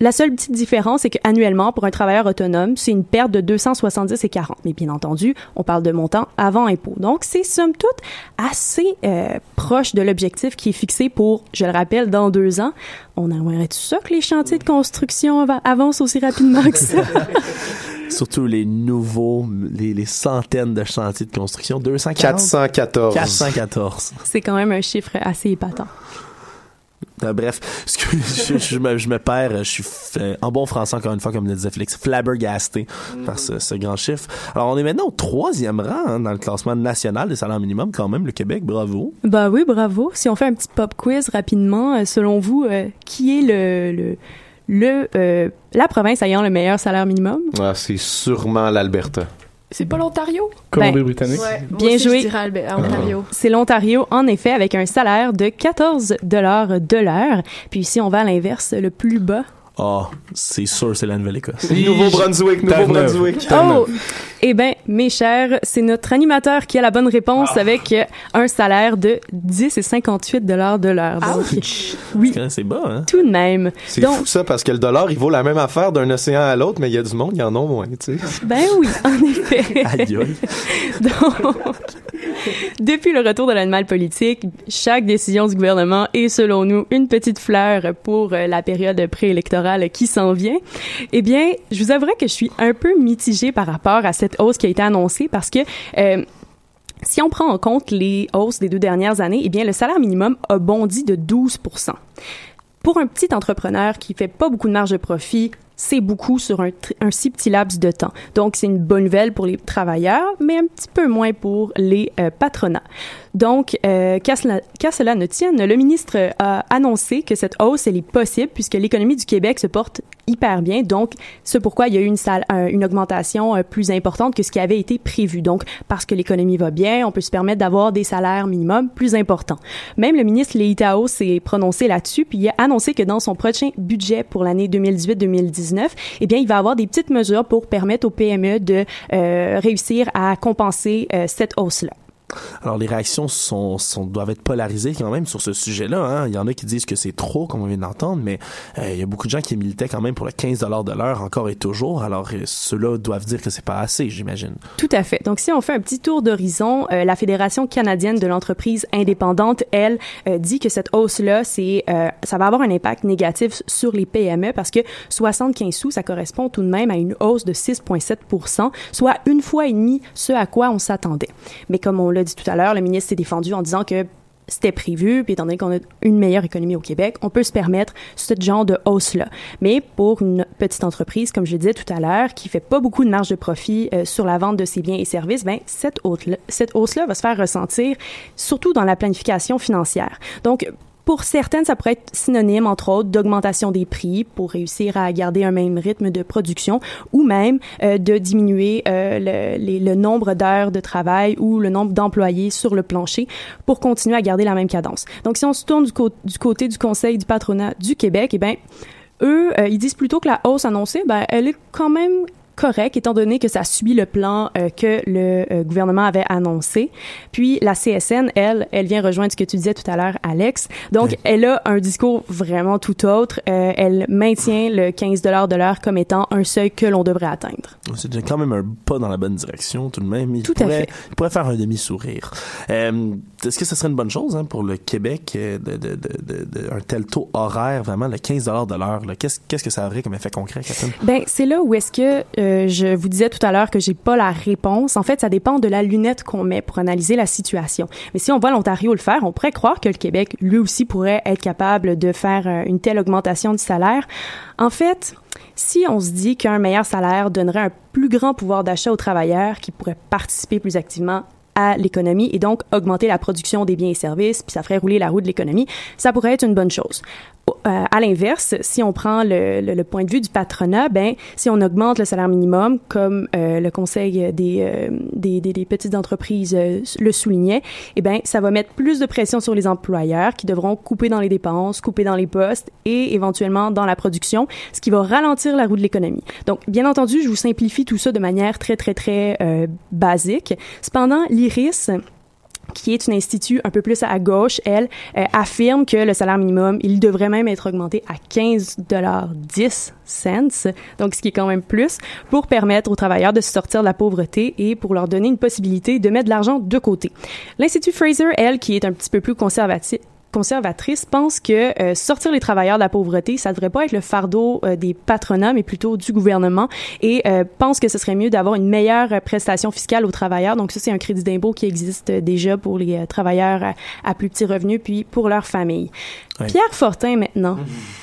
La seule petite différence, c'est qu'annuellement, pour un travailleur autonome, c'est une perte de 270 et 40. Mais bien entendu, on parle de montant avant impôt. Donc, c'est somme toute assez euh, proche de l'objectif qui est fixé pour, je le rappelle, dans deux ans. On aimerait-tu ça que les chantiers de construction av- avancent aussi rapidement que ça? Surtout les nouveaux, les, les centaines de chantiers de construction. 240? 414. 414. c'est quand même un chiffre assez épatant. Euh, bref, je, je me, je me perds. Je suis f- en bon français, encore une fois, comme le disait Félix, flabbergasté par ce, ce grand chiffre. Alors, on est maintenant au troisième rang hein, dans le classement national des salaires minimums, quand même, le Québec. Bravo. Bah oui, bravo. Si on fait un petit pop quiz rapidement, euh, selon vous, euh, qui est le, le, le euh, la province ayant le meilleur salaire minimum? Ah, c'est sûrement l'Alberta. C'est pas l'Ontario? Colombie-Britannique. Ouais, moi Bien joué. Ontario. C'est l'Ontario, en effet, avec un salaire de 14 dollars de l'heure. Puis si on va à l'inverse, le plus bas. Ah, c'est sûr, c'est la Nouvelle-Écosse. Nouveau-Brunswick. Nouveau-Brunswick. Oh! Eh ben, mes chers, c'est notre animateur qui a la bonne réponse avec euh, un salaire de 10 et 58 dollars de l'heure. Donc, oui, C'est bas, hein? tout de même. C'est Donc- fou ça, parce que le dollar, il vaut la même affaire d'un océan à l'autre, mais il y a du monde, il y en a moins, tu sais. Ben oui, en effet. Aïe. Donc, depuis le retour de l'animal politique, chaque décision du gouvernement est, selon nous, une petite fleur pour euh, la période préélectorale qui s'en vient. Eh bien, je vous avouerai que je suis un peu mitigée par rapport à cette hausse qui a été annoncée parce que euh, si on prend en compte les hausses des deux dernières années, eh bien, le salaire minimum a bondi de 12 Pour un petit entrepreneur qui fait pas beaucoup de marge de profit, c'est beaucoup sur un, si petit laps de temps. Donc, c'est une bonne nouvelle pour les travailleurs, mais un petit peu moins pour les euh, patronats. Donc, euh, qu'à cela, cela ne tienne, le ministre a annoncé que cette hausse, elle est possible puisque l'économie du Québec se porte hyper bien. Donc, c'est pourquoi il y a eu une, salle, un- une augmentation euh, plus importante que ce qui avait été prévu. Donc, parce que l'économie va bien, on peut se permettre d'avoir des salaires minimums plus importants. Même le ministre Leitao s'est prononcé là-dessus, puis il a annoncé que dans son prochain budget pour l'année 2018-2019, eh bien, il va avoir des petites mesures pour permettre aux PME de euh, réussir à compenser euh, cette hausse-là. Alors, les réactions sont, doivent être polarisées quand même sur ce sujet-là. Hein. Il y en a qui disent que c'est trop, comme on vient d'entendre, mais euh, il y a beaucoup de gens qui militaient quand même pour le 15 de l'heure encore et toujours. Alors, euh, ceux-là doivent dire que c'est pas assez, j'imagine. Tout à fait. Donc, si on fait un petit tour d'horizon, euh, la Fédération canadienne de l'entreprise indépendante, elle, dit que cette hausse-là, c'est, ça va avoir un impact négatif sur les PME parce que 75 sous, ça correspond tout de même à une hausse de 6,7% soit une fois et demie ce à quoi on s'attendait. Mais comme on dit tout à l'heure, le ministre s'est défendu en disant que c'était prévu, puis étant donné qu'on a une meilleure économie au Québec, on peut se permettre ce genre de hausse-là. Mais pour une petite entreprise, comme je le disais tout à l'heure, qui fait pas beaucoup de marge de profit euh, sur la vente de ses biens et services, ben cette hausse-là, cette hausse-là va se faire ressentir surtout dans la planification financière. Donc pour certaines, ça pourrait être synonyme, entre autres, d'augmentation des prix pour réussir à garder un même rythme de production ou même euh, de diminuer euh, le, nombre d'heures de travail ou le nombre d'employés sur le plancher pour continuer à garder la même cadence. Donc, si on se tourne du côté du Conseil du patronat du Québec, eh bien, eux, euh, ils disent plutôt que la hausse annoncée, ben, elle est quand même correcte, étant donné que ça suit le plan euh, que le euh, gouvernement avait annoncé. Puis la CSN, elle, elle vient rejoindre ce que tu disais tout à l'heure, Alex. Donc, elle a un discours vraiment tout autre. Euh, elle maintient le 15 de l'heure comme étant un seuil que l'on devrait atteindre. C'est déjà quand même un pas dans la bonne direction, tout de même. Il Tout à pourrait, fait. Il pourrait faire un demi-sourire. Euh, Est-ce que ce serait une bonne chose hein, pour le Québec euh, de, un tel taux horaire, vraiment, le 15 de l'heure? qu'est-ce que ça aurait comme effet concret, Catherine? Ben, c'est là où est-ce que euh, je vous disais tout à l'heure que j'ai pas la réponse. En fait, ça dépend de la lunette qu'on met pour analyser la situation. Mais si on voit l'Ontario le faire, on pourrait croire que le Québec, lui aussi, pourrait être capable de faire euh, une telle augmentation du salaire. En fait, si on se dit qu'un meilleur salaire donnerait un plus grand pouvoir d'achat aux travailleurs qui pourraient participer plus activement à l'économie et donc augmenter la production des biens et services, puis ça ferait rouler la roue de l'économie, ça pourrait être une bonne chose. Euh, à l'inverse, si on prend le, point de vue du patronat, ben si on augmente le salaire minimum, comme euh, le Conseil des, euh, des, des, petites entreprises le soulignait, eh ben ça va mettre plus de pression sur les employeurs qui devront couper dans les dépenses, couper dans les postes et éventuellement dans la production, ce qui va ralentir la roue de l'économie. Donc, bien entendu, je vous simplifie tout ça de manière très très très basique. Cependant, l'IRIS qui est un institut un peu plus à gauche, elle, euh, affirme que le salaire minimum, il devrait même être augmenté à 15 dollars 10 cents, donc ce qui est quand même plus, pour permettre aux travailleurs de se sortir de la pauvreté et pour leur donner une possibilité de mettre de l'argent de côté. L'Institut Fraser, elle, qui est un petit peu plus conservatif, conservatrice pense que euh, sortir les travailleurs de la pauvreté, ça devrait pas être le fardeau euh, des patronats, mais plutôt du gouvernement, et euh, pense que ce serait mieux d'avoir une meilleure euh, prestation fiscale aux travailleurs. Donc ça, c'est un crédit d'impôt qui existe déjà pour les travailleurs à, à plus petits revenus, puis pour leur famille. Ouais. Pierre Fortin, maintenant.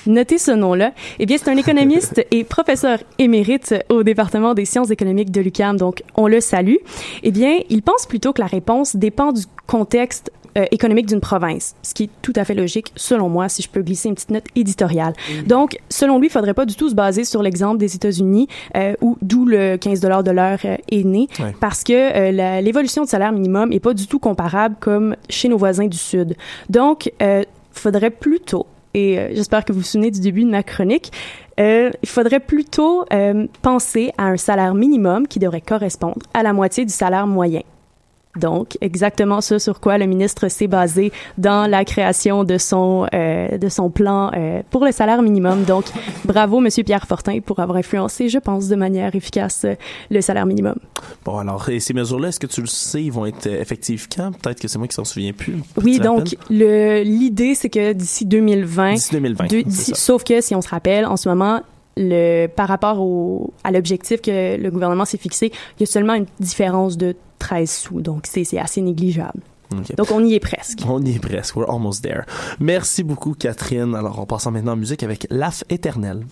Notez ce nom-là. Eh bien, c'est un économiste et professeur émérite au département des sciences économiques de l'UQAM, donc on le salue. Eh bien, il pense plutôt que la réponse dépend du contexte euh, économique d'une province, ce qui est tout à fait logique, selon moi, si je peux glisser une petite note éditoriale. Donc, selon lui, il faudrait pas du tout se baser sur l'exemple des États-Unis, euh, où d'où le 15 dollars de l'heure euh, est né, Ouais. parce que l'évolution du salaire minimum est pas du tout comparable comme chez nos voisins du Sud. Donc, euh, faudrait plutôt, et j'espère que vous vous souvenez du début de ma chronique, euh, il faudrait plutôt euh, penser à un salaire minimum qui devrait correspondre à la moitié du salaire moyen. Donc, exactement ce sur quoi le ministre s'est basé dans la création de son euh, de son plan euh, pour le salaire minimum. Donc, bravo Monsieur Pierre Fortin pour avoir influencé, je pense, de manière efficace euh, le salaire minimum. Bon, alors, et ces mesures-là, est-ce que tu le sais, ils vont être effectives quand? Peut-être que c'est moi qui s'en souviens plus. Oui, donc le l'idée c'est que d'ici 2020, D'ici 2020, de- sauf que si on se rappelle, en ce moment, le par rapport au à l'objectif que le gouvernement s'est fixé, il y a seulement une différence de 13 sous, donc c'est assez négligeable. Donc on y est presque. On y est presque. We're almost there. Merci beaucoup, Catherine. Alors, on passe maintenant en musique avec L'AF éternel.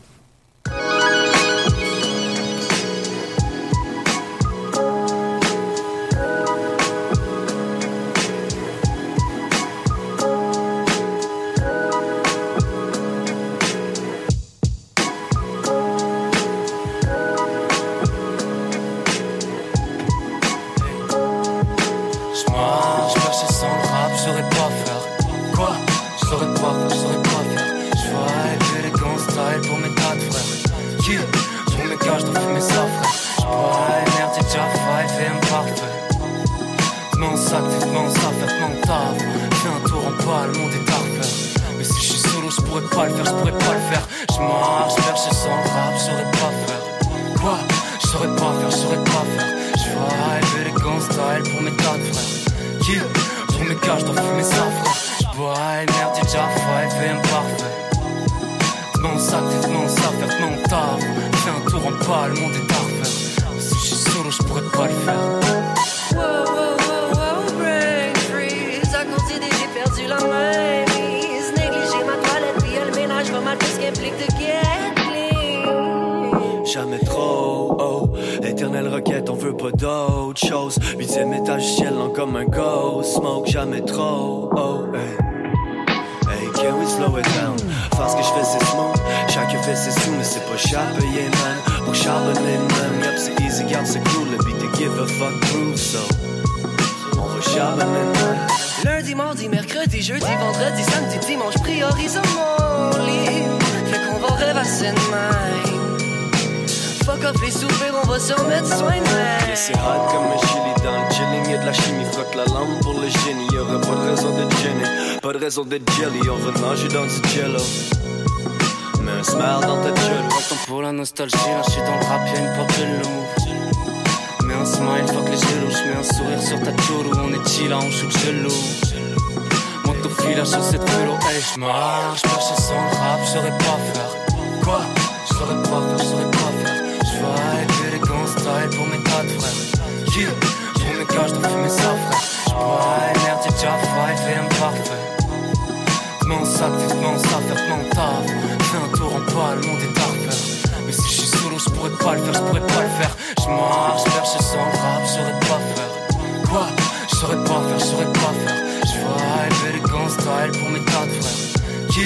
Même. Fuck off les soupers, on va se remettre soin de Yeah, même. c'est hot comme un chili dans le chilling. Y'a de la chimie, frotte la lampe pour le génie. Y'aurait pas de raison d'être gêné, pas de raison d'être jelly. On va nager dans du jello. Mets un smile dans ta gueule. Attends pour la nostalgie, là j'suis dans le rap, y'a une porte de loup. Mets un smile, fuck les jaloux. J'mets un sourire sur ta choulou. On est chill, on shoot gelou. Monte au fil, la chaussette vélo. Hey, j'marche, perché sans le rap, j'saurais pas faire. Quoi J'saurais pas faire, j'saurais pas faire. J'vois élégant style pour mes tas de frères. Qui Pour mes gars, j'dois fumer ça, frère. J'bois énergie, déjà five et imparfait. Mon sac, mon sac, faites mon taf. Fais un tour en bas, le monde est parfait. Mais si je suis solo, je pourrais pas le faire, je pourrais pas le faire. Je marche, perché sans rap, je saurais pas faire. Quoi Je saurais pas faire, je saurais pas faire. Je vois élégant style pour mes tas de frères. Qui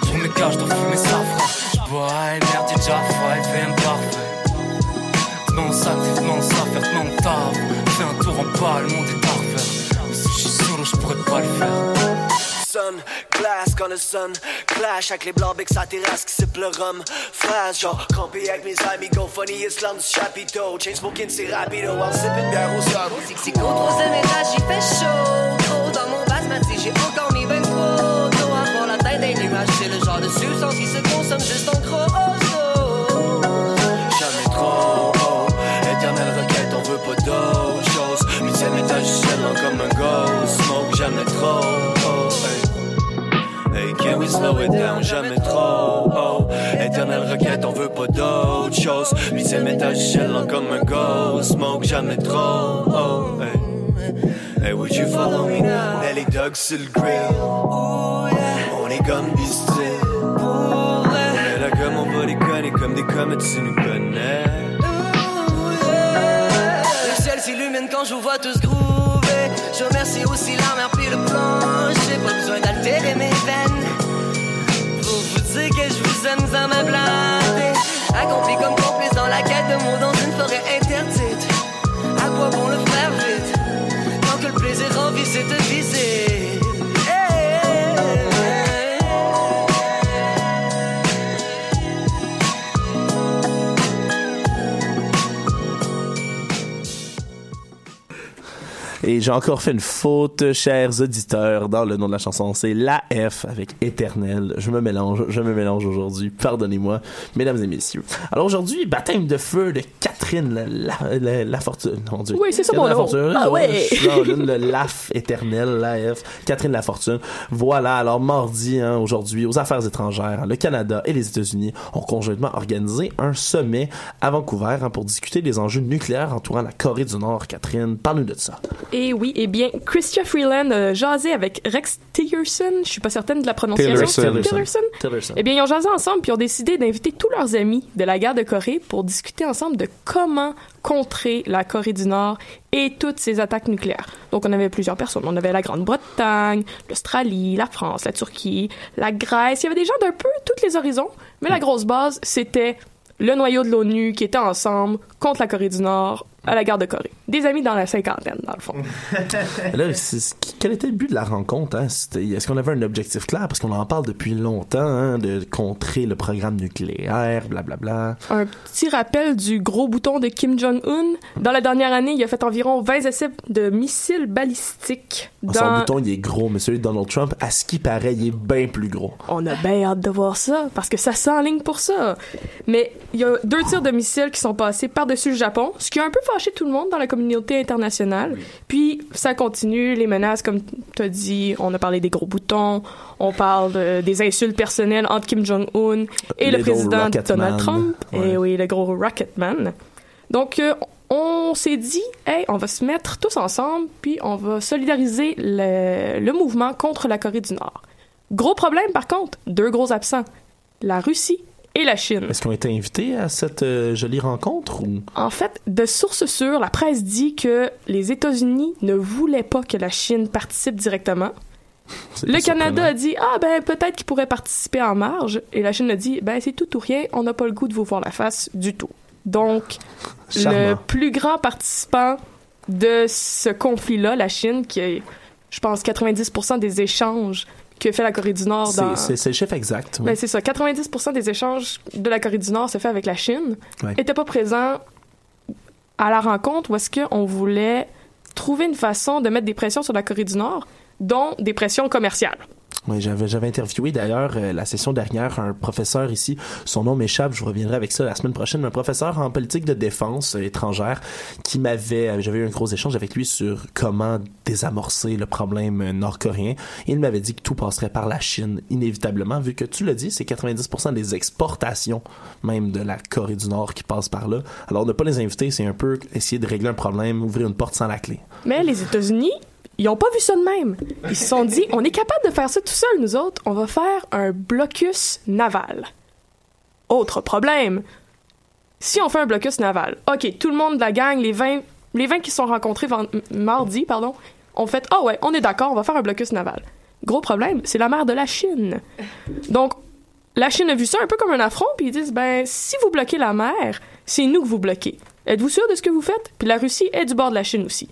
Pour mes je dois fumer ça, frère boy, merde, déjà fait, fais imparfait. Demande ça, t'es demande ça, faire demande taf. Fais un tour en bas, le monde est parfait. Si je suis solo, je pourrais pas le faire. Sun, glass, quand le sun clash avec les blancs, que ça terrasse qui sippe le rhum. Phrase genre, campé avec mes amis, go funny, islam du chapiteau. Chain smoking, c'est rapido, on sip une bière au sol. C'est que c'est contre aux éménages, j'y fais chaud. Trop dans mon basmati, j'ai encore mis 23 des nuages. C'est le genre de substance qui se consomme juste en gros. Jamais trop éternelle requête, on veut pas d'autre chose. Huitième étage du ciel, comme un ghost. Smoke, jamais trop hey. jamais trop? Oh, éternelle requête, on veut pas d'autre chose. Puis ces métages gèlent comme un ghost. Smoke jamais trop. Oh, hey. Would you follow me now? Nelly Doug sur le grill. On est comme est là comme on va déconner, comme des comètes, tu nous connais. Le ciel s'illumine quand je vous vois tous groover. Je remercie aussi la mer puis le plancher. Pas besoin d'altérer mes veines. Pour vous dire que je vous aime sans ma blague. Accompli comme complice dans la quête de mots dans une forêt interdite. À quoi bon le faire vite? Tant que le plaisir en vie c'est te viser. Et j'ai encore fait une faute, chers auditeurs, dans le nom de la chanson. C'est la F avec éternel. Je me mélange, je me mélange aujourd'hui. Pardonnez-moi, mesdames et messieurs. Alors aujourd'hui, baptême de feu de Catherine la, la, la, fortune. Mon Dieu. Oui, c'est ça mon nom. Ah ouais. Le LAF éternel, la F. Catherine la fortune. Voilà. Alors mardi, hein, aujourd'hui, aux affaires étrangères, le Canada et les États-Unis ont conjointement organisé un sommet à Vancouver hein, pour discuter des enjeux nucléaires entourant la Corée du Nord. Catherine, parle-nous de ça. Et oui, eh bien, Christian Freeland a jasé avec Rex Tillerson, je suis pas certaine de la prononciation. Tillerson. Tillerson. Tillerson. Eh bien, ils ont jasé ensemble puis ont décidé d'inviter tous leurs amis de la guerre de Corée pour discuter ensemble de comment contrer la Corée du Nord et toutes ces attaques nucléaires. Donc, on avait plusieurs personnes. On avait la Grande-Bretagne, l'Australie, la France, la Turquie, la Grèce. Il y avait des gens d'un peu tous les horizons, mais la grosse base, c'était le noyau de l'ONU qui était ensemble contre la Corée du Nord à la guerre de Corée. Des amis dans la cinquantaine, dans le fond. C'est- quel était le but de la rencontre? Hein? Est-ce qu'on avait un objectif clair? Parce qu'on en parle depuis longtemps, hein, de contrer le programme nucléaire, blablabla. Un petit rappel du gros bouton de Kim Jong-un. Dans la dernière année, il a fait environ 20 essais de missiles balistiques. Son Dans... bouton, il est gros, mais celui de Donald Trump, à ce qui paraît, il est bien plus gros. On a bien hâte de voir ça, parce que ça s'enligne pour ça. Mais il y a deux tirs de missiles qui sont passés par-dessus le Japon, ce qui a un peu fâché tout le monde dans la communauté internationale. Puis ça continue, les menaces, comme tu as dit, on a parlé des gros boutons, on parle de- des insultes personnelles entre Kim Jong-un et le Les président. Donald Trump. Ouais. Et oui, le gros Rocketman. Donc, euh, on s'est dit, hey, on va se mettre tous ensemble, puis on va solidariser le, le mouvement contre la Corée du Nord. Gros problème, par contre, deux gros absents. La Russie et la Chine. Est-ce qu'on était invités à cette euh, jolie rencontre ou? En fait, de sources sûres, la presse dit que les États-Unis ne voulaient pas que la Chine participe directement. Le Canada a dit ah ben peut-être qu'il pourrait participer en marge et la Chine a dit ben c'est tout ou rien, on n'a pas le goût de vous voir la face du tout. Donc le plus grand participant de ce conflit-là, la Chine, qui est, je pense, 90% des échanges que fait la Corée du Nord dans... C'est le chef exact. oui. Ben, c'est ça. 90% des échanges de la Corée du Nord se fait avec la Chine. Ouais. Était pas présent à la rencontre où est-ce qu'on voulait trouver une façon de mettre des pressions sur la Corée du Nord, dont des pressions commerciales. Oui, j'avais, interviewé d'ailleurs euh, la session dernière un professeur ici. Son nom m'échappe, je reviendrai avec ça la semaine prochaine. Un professeur en politique de défense euh, étrangère qui m'avait, euh, j'avais eu un gros échange avec lui sur comment désamorcer le problème nord-coréen. Il m'avait dit que tout passerait par la Chine, inévitablement, vu que tu l'as dit, c'est 90% des exportations même de la Corée du Nord qui passent par là. Alors ne pas les inviter, c'est un peu essayer de régler un problème, ouvrir une porte sans la clé. Mais les États-Unis, ils ont pas vu ça de même. Ils se sont dit, on est capable de faire ça tout seul, nous autres. On va faire un blocus naval. Autre problème. Si on fait un blocus naval, OK, tout le monde de la gang, les 20, les 20 qui se sont rencontrés mardi, pardon, ont fait, ah ouais, on est d'accord, on va faire un blocus naval. Gros problème, c'est la mer de la Chine. Donc, la Chine a vu ça un peu comme un affront, puis ils disent, ben, si vous bloquez la mer, c'est nous que vous bloquez. Êtes-vous sûr de ce que vous faites? Puis la Russie est du bord de la Chine aussi.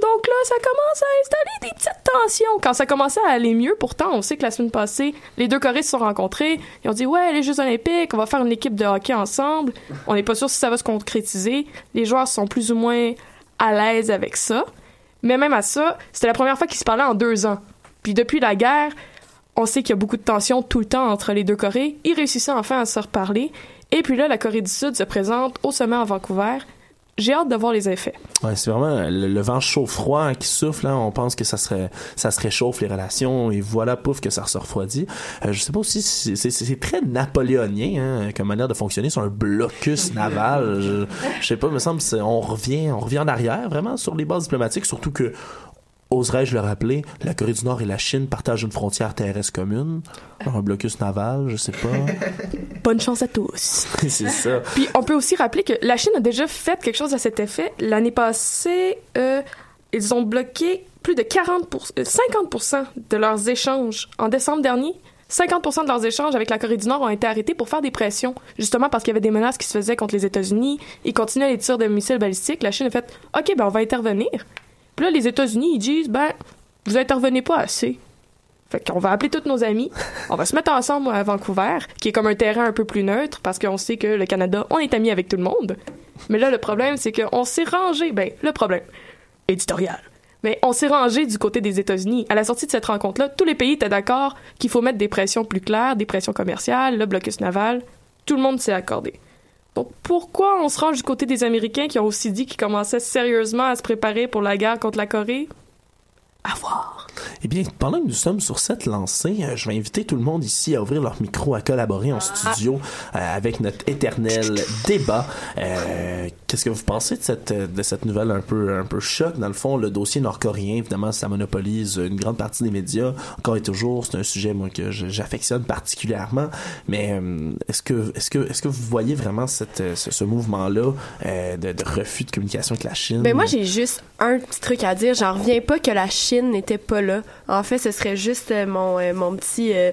Donc là, ça commence à installer des petites tensions. Quand ça commençait à aller mieux, pourtant, on sait que la semaine passée, les deux Corées se sont rencontrés. Ils ont dit, ouais, les Jeux Olympiques, on va faire une équipe de hockey ensemble. On n'est pas sûr si ça va se concrétiser. Les joueurs sont plus ou moins à l'aise avec ça. Mais même à ça, c'était la première fois qu'ils se parlaient en deux ans. Puis depuis la guerre, on sait qu'il y a beaucoup de tensions tout le temps entre les deux Corées. Ils réussissaient enfin à se reparler. Et puis là, la Corée du Sud se présente au sommet à Vancouver. J'ai hâte de voir les effets. Ouais, c'est vraiment le, le vent chaud-froid qui souffle. Hein, on pense que ça serait, ça se réchauffe les relations et voilà, pouf, que ça se refroidit. Euh, je sais pas aussi, si c'est, c'est, c'est très napoléonien hein, comme manière de fonctionner sur un blocus naval. Je, je sais pas, il me semble, on revient, on revient en arrière vraiment sur les bases diplomatiques, surtout que Oserais-je le rappeler, la Corée du Nord et la Chine partagent une frontière terrestre commune, un blocus naval, je sais pas. Bonne chance à tous. c'est ça. Puis on peut aussi rappeler que la Chine a déjà fait quelque chose à cet effet. L'année passée, euh, ils ont bloqué plus de 40 euh, 50 de leurs échanges. En décembre dernier, 50 de leurs échanges avec la Corée du Nord ont été arrêtés pour faire des pressions, justement parce qu'il y avait des menaces qui se faisaient contre les États-Unis. Ils continuaient les tirs de missiles balistiques. La Chine a fait OK, ben on va intervenir. Là, les États-Unis, ils disent ben vous intervenez pas assez. Fait qu'on va appeler tous nos amis, on va se mettre ensemble à Vancouver, qui est comme un terrain un peu plus neutre, parce qu'on sait que le Canada, on est amis avec tout le monde. Mais là, le problème, c'est qu'on s'est rangé, ben, le problème, éditorial. Mais on s'est rangé du côté des États-Unis. À la sortie de cette rencontre-là, tous les pays étaient d'accord qu'il faut mettre des pressions plus claires, des pressions commerciales, le blocus naval. Tout le monde s'est accordé. Pourquoi on se range du côté des Américains qui ont aussi dit qu'ils commençaient sérieusement à se préparer pour la guerre contre la Corée? À voir. Eh bien, pendant que nous sommes sur cette lancée, euh, je vais inviter tout le monde ici à ouvrir leur micro, à collaborer en studio euh, avec notre éternel débat. Euh, Qu'est-ce que vous pensez de cette, de cette nouvelle un peu, un peu choc? Dans le fond, le dossier nord-coréen, évidemment, ça monopolise une grande partie des médias. Encore et toujours, c'est un sujet, moi, que j'affectionne particulièrement. Mais euh, est-ce que, est-ce que, est-ce que vous voyez vraiment cette, ce, ce mouvement-là de, de refus de communication avec la Chine? Ben moi j'ai juste un petit truc à dire. J'en reviens pas que la Chine n'était pas là. En fait, ce serait juste euh, mon euh, mon petit euh,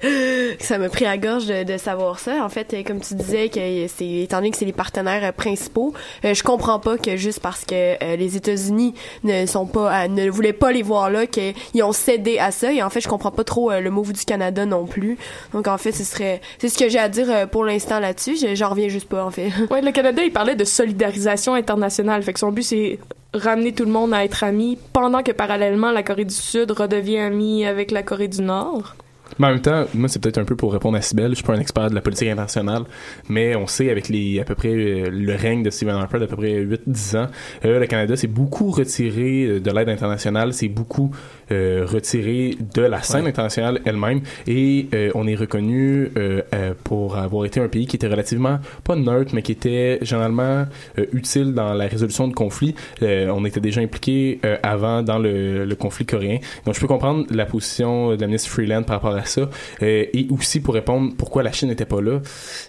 ça m'a pris à gorge de, de savoir ça. En fait, euh, comme tu disais que c'est étant donné que c'est les partenaires principaux, je comprends pas que juste parce que les États-Unis ne sont pas ne voulaient pas les voir là qu'ils ont cédé à ça et en fait, je comprends pas trop le move du Canada non plus. Donc en fait, ce serait c'est ce que j'ai à dire pour l'instant là-dessus. Je- J'en reviens juste pas en fait. Ouais, le Canada, il parlait de solidarisation internationale. Fait que son but, c'est ramener tout le monde à être amis pendant que parallèlement, la Corée du Sud redevient amie avec la Corée du Nord? En même temps, moi, c'est peut-être un peu pour répondre à Sibelle. Je suis pas un expert de la politique internationale, mais on sait avec les à peu près euh, le règne de Stephen Harper d'à peu près 8-10 ans, euh, le Canada s'est beaucoup retiré euh, de l'aide internationale, s'est beaucoup euh, retiré de la scène Ouais. internationale elle-même, et euh, on est reconnu euh, euh, pour avoir été un pays qui était relativement pas neutre, mais qui était généralement euh, utile dans la résolution de conflits. Euh, on était déjà impliqué euh, avant dans le, le conflit coréen. Donc je peux comprendre la position de la ministre Freeland par rapport à ça. Euh, et aussi pour répondre pourquoi la Chine n'était pas là,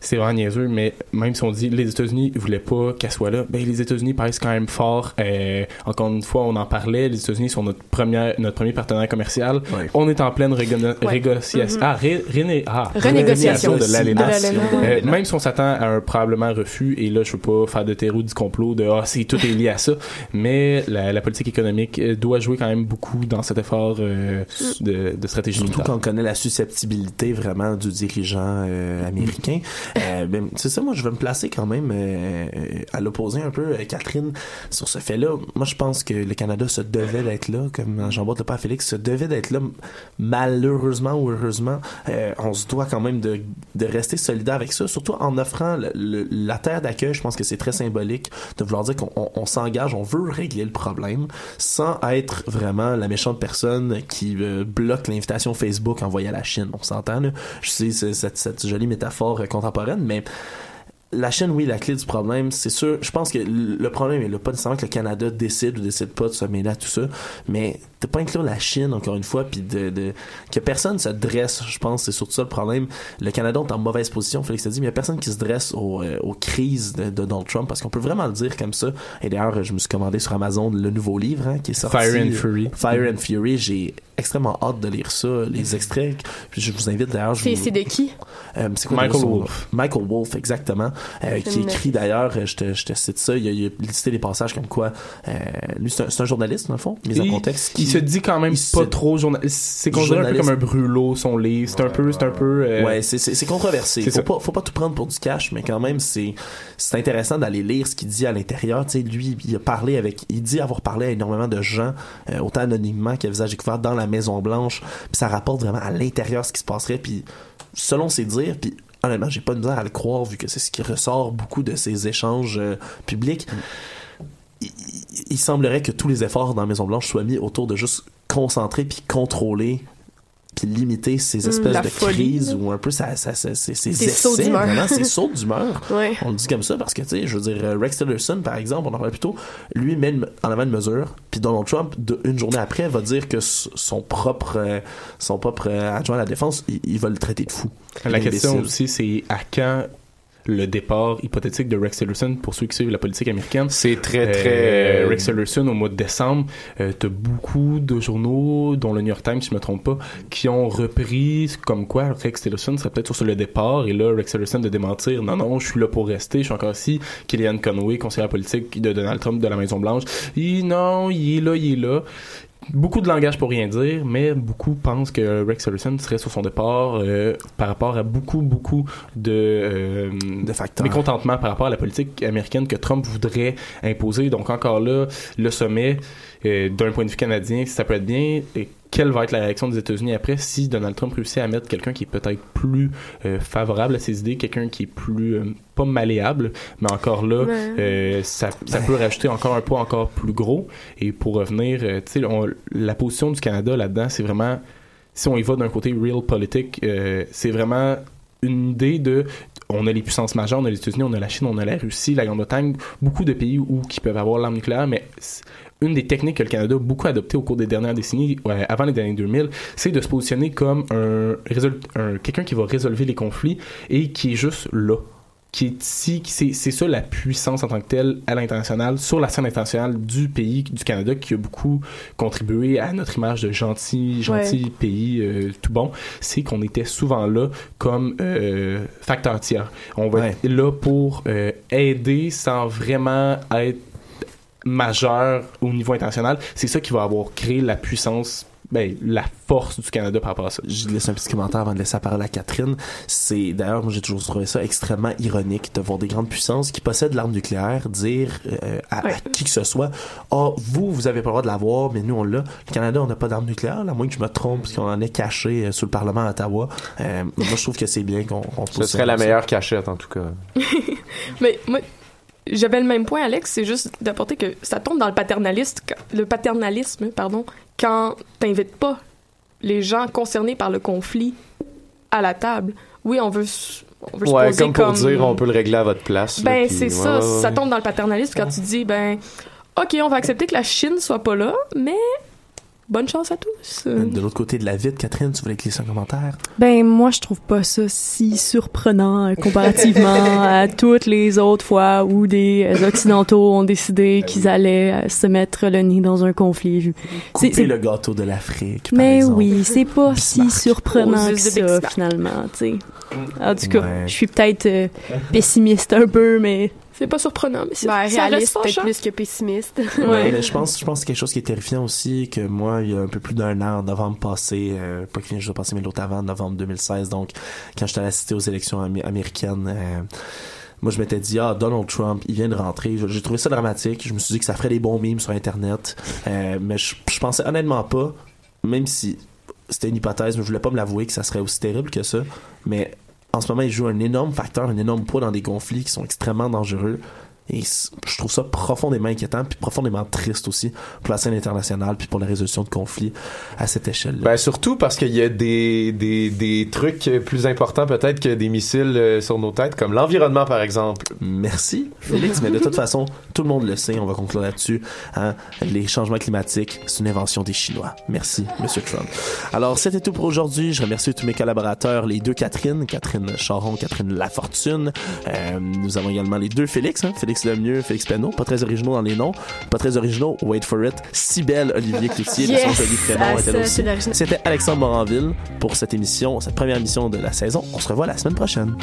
c'est vraiment niaiseux, mais même si on dit les États-Unis voulaient pas qu'elle soit là, ben les États-Unis paraissent quand même forts. Euh, encore une fois, on en parlait, les États-Unis sont notre première, notre premier partenaire commercial. Ouais. On est en pleine négociation. Mhm. Ah, ah, Renégociation. de l'ALENA. De l'ALENA. Euh, même si on s'attend à un probablement refus, et là je veux pas faire de théorie du complot de ah c'est tout est lié à ça, mais la, la politique économique euh, doit jouer quand même beaucoup dans cet effort euh, de, de stratégie Surtout militaire. quand on connaît la susceptibilité vraiment du dirigeant euh, américain. Euh, ben, c'est ça, moi, je vais me placer quand même euh, à l'opposé un peu, euh, Catherine, sur ce fait-là. Moi, je pense que le Canada se devait d'être là, comme Jean-Baptiste pas Félix, devait d'être là. Malheureusement ou heureusement, euh, on se doit quand même de, rester solidaire avec ça, surtout en offrant la terre d'accueil. Je pense que c'est très symbolique de vouloir dire qu'on on- on s'engage, on veut régler le problème sans être vraiment la méchante personne qui euh, bloque l'invitation Facebook envoyée à la Chine. On s'entend, là. Je sais, cette, jolie métaphore contemporaine, mais la Chine, oui, la clé du problème, c'est sûr. Je pense que le problème est là, pas nécessairement que le Canada décide ou décide pas de se mêler à tout ça, mais de pas inclure la Chine, encore une fois, puis de, de que personne se dresse, je pense, c'est surtout ça le problème. Le Canada est en mauvaise position, Félix a dit, mais il y a personne qui se dresse aux, euh, aux crises de, de Donald Trump, parce qu'on peut vraiment le dire comme ça. Et d'ailleurs, je me suis commandé sur Amazon le nouveau livre hein, qui est sorti. Fire and Fury. Fire and Fury, j'ai extrêmement hâte de lire ça, les extraits. Puis je vous invite d'ailleurs. je C'est vous- c'est de qui? Euh, c'est quoi Michael? Wolff. Michael Wolf, exactement. euh, qui écrit d'ailleurs, euh, je te, je te cite ça, il a, il a listé des passages comme quoi, euh, lui c'est un, c'est un journaliste dans le fond, mis en Il- contexte. Il qui- se dit quand même il pas se- trop journaliste. C'est considéré un peu comme un brûlot, son livre. C'est un peu, c'est un peu. euh, Ouais, c'est c'est c'est controversé. C'est Faut ça. pas faut pas tout prendre pour du cash, mais quand même c'est c'est intéressant d'aller lire ce qu'il dit à l'intérieur. Tu sais, lui, il a parlé avec, il dit avoir parlé à énormément de gens, euh, autant anonymement qu'à visage découvert dans la Maison Blanche. Puis ça rapporte vraiment à l'intérieur ce qui se passerait. Puis selon ses dires, puis honnêtement, j'ai pas de misère à le croire vu que c'est ce qui ressort beaucoup de ces échanges euh, publics. il semblerait que tous les efforts dans Maison Blanche soient mis autour de juste concentrer puis contrôler puis limiter ces Mm, espèces la de folie, crises ou un peu ça, ça, ça- ces, ces Ces sauts essais, d'humeur. vraiment, ces sauts d'humeur. Ouais. On le dit comme ça parce que, tu sais, je veux dire, Rex Tillerson, par exemple, on en parlait plus tôt, lui met une- en avant une mesure, puis Donald Trump, de- une journée après, va dire que son propre, euh, son propre euh, adjoint à la défense, il, il va le traiter de fou. La question aussi, c'est à quand le départ hypothétique de Rex Tillerson pour ceux qui suivent la politique américaine. C'est très, Euh, très... Rex Tillerson au mois de décembre, euh, t'as beaucoup de journaux, dont le New York Times, si je me trompe pas, qui ont repris comme quoi Rex Tillerson serait peut-être sur le départ et là Rex Tillerson de démentir non non je suis là pour rester, je suis encore ici. Kellyanne Conway, conseillère politique de Donald Trump de la Maison Blanche, il non il est là il est là. Beaucoup de langage pour rien dire, mais beaucoup pensent que Rex Tillerson serait sur son départ euh, par rapport à beaucoup, beaucoup de, euh, De facteurs. mécontentement par rapport à la politique américaine que Trump voudrait imposer. Donc encore là, le sommet, euh, d'un point de vue canadien, ça peut être bien, et quelle va être la réaction des États-Unis après si Donald Trump réussit à mettre quelqu'un qui est peut-être plus euh, favorable à ses idées, quelqu'un qui est plus, euh, pas malléable, mais encore là, Ouais. euh, ça, ça peut rajouter encore un poids encore plus gros. Et pour revenir, tu sais, la position du Canada là-dedans, c'est vraiment, si on y va d'un côté real politique, c'est vraiment une idée de on a les puissances majeures, on a les États-Unis, on a la Chine, on a la Russie, la Grande-Bretagne, beaucoup de pays où qui peuvent avoir l'arme nucléaire, mais une des techniques que le Canada a beaucoup adoptées au cours des dernières décennies, ouais, avant les années 2000, c'est de se positionner comme un, quelqu'un qui va résolver les conflits et qui est juste là qui est ici, qui- c'est c'est ça la puissance en tant que telle à l'international, sur la scène internationale du pays, du Canada, qui a beaucoup contribué à notre image de gentil, gentil pays euh, tout bon, c'est qu'on était souvent là comme euh, facteur tiers. On va Ouais. être là pour euh, aider sans vraiment être majeur au niveau international. C'est ça qui va avoir créé la puissance, ben, la force du Canada par rapport à ça. je laisse un petit commentaire avant de laisser la parole à Catherine. C'est d'ailleurs, moi j'ai toujours trouvé ça extrêmement ironique de voir des grandes puissances qui possèdent l'arme nucléaire dire euh, à, qui que ce soit, oh vous vous avez pas le droit de l'avoir, mais nous on l'a. Le Canada on n'a pas d'arme nucléaire, à moins que je me trompe, parce qu'on en est caché euh, sous le Parlement à Ottawa. Euh, moi je trouve que c'est bien qu'on. Ce serait la ça. meilleure cachette, en tout cas. Mais moi, j'avais le même point, Alex, c'est juste d'apporter que ça tombe dans le paternaliste, le paternalisme, pardon, quand t'invites pas les gens concernés par le conflit à la table. Oui, on veut, on veut se Ouais, poser comme pour dire, on peut le régler à votre place. Ben, puis- c'est ouais, ça. ouais. Ça tombe dans le paternalisme quand tu dis, ben, OK, on va accepter que la Chine soit pas là, mais bonne chance à tous. Euh, De l'autre côté de la vitre, Catherine, tu voulais glisser un commentaire? Ben moi je trouve pas ça si surprenant euh, comparativement à toutes les autres fois où des euh, occidentaux ont décidé qu'ils allaient euh, se mettre le nez dans un conflit. Couper c'est- le gâteau de l'Afrique. par Mais exemple. oui, c'est pas si surprenant que ça finalement, tu sais. En tout cas, Ouais. je suis peut-être euh, pessimiste un peu, mais C'est pas surprenant, mais c'est Ben, ça reste réaliste, plus que pessimiste. Ouais, mais je pense, je pense que c'est quelque chose qui est terrifiant aussi, que moi, il y a un peu plus d'un an, en novembre passé, euh, pas qu'il vient juste de passer, mais l'autre avant, novembre 2016, donc, quand j'étais assisté aux élections amé- américaines, euh, moi, je m'étais dit, ah, Donald Trump, il vient de rentrer. J'ai trouvé ça dramatique. Je me suis dit que ça ferait des bons memes sur Internet. Euh, mais je, je pensais honnêtement pas, même si c'était une hypothèse, mais je voulais pas me l'avouer que ça serait aussi terrible que ça. Mais en ce moment, il joue un énorme facteur, un énorme poids dans des conflits qui sont extrêmement dangereux. Et je trouve ça profondément inquiétant, puis profondément triste aussi pour la scène internationale, puis pour la résolution de conflits à cette échelle-là. Ben surtout parce qu'il y a des, des, des trucs plus importants peut-être que des missiles euh, sur nos têtes, comme l'environnement par exemple. Merci, Félix. mais de toute façon, tout le monde le sait. On va conclure là-dessus. Hein? Les changements climatiques, c'est une invention des Chinois. Merci, Monsieur Trump. Alors, c'était tout pour aujourd'hui. Je remercie tous mes collaborateurs, les deux Catherine, Catherine Charon, Catherine Lafortune. Euh, nous avons également les deux Félix, hein? Félix Lemieux, Félix Penot. Pas très originaux dans les noms. Pas très originaux, wait for it. Cybelle Olivier Cloutier, de son Yes! joli prénom, était aussi. C'était Alexandre Moranville pour cette émission, cette première émission de la saison. On se revoit la semaine prochaine.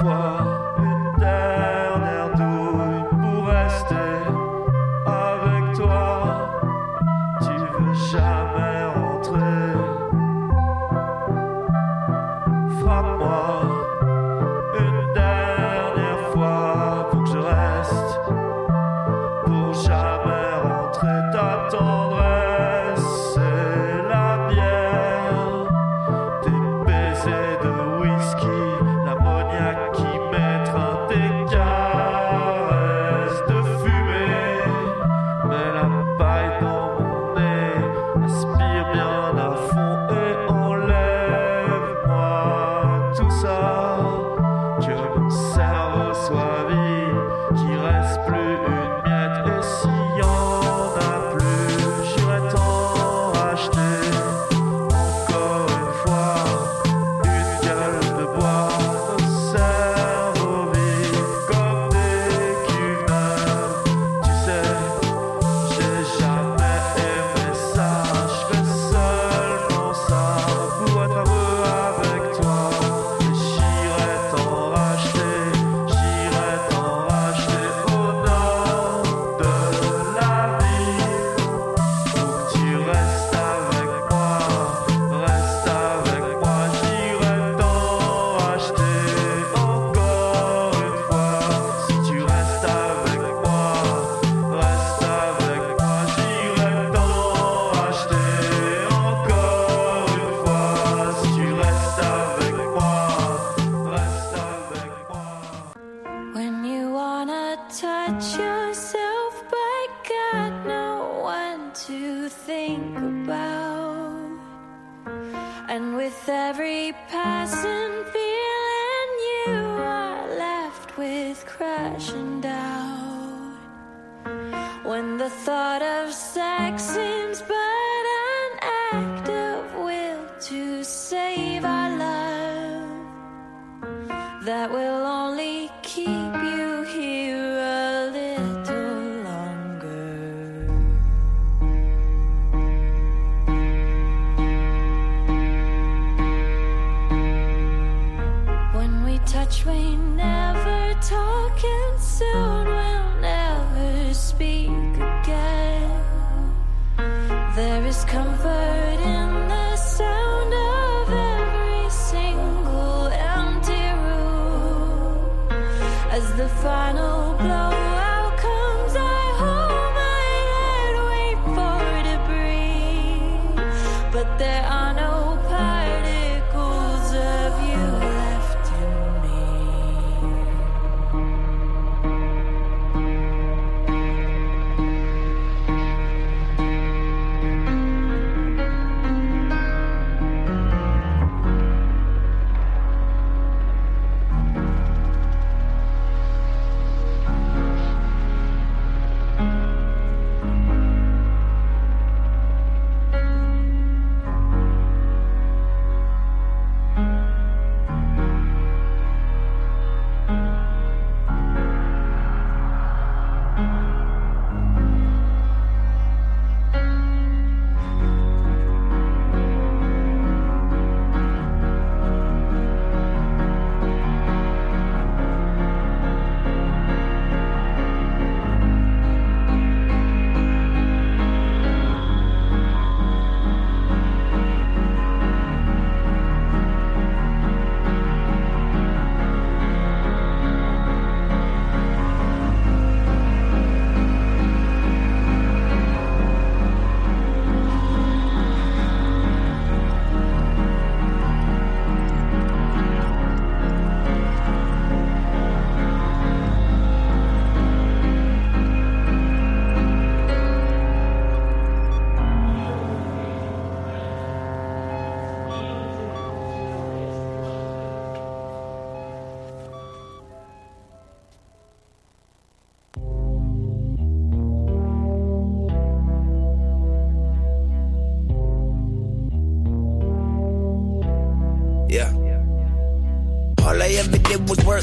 我。To think about. And with every passing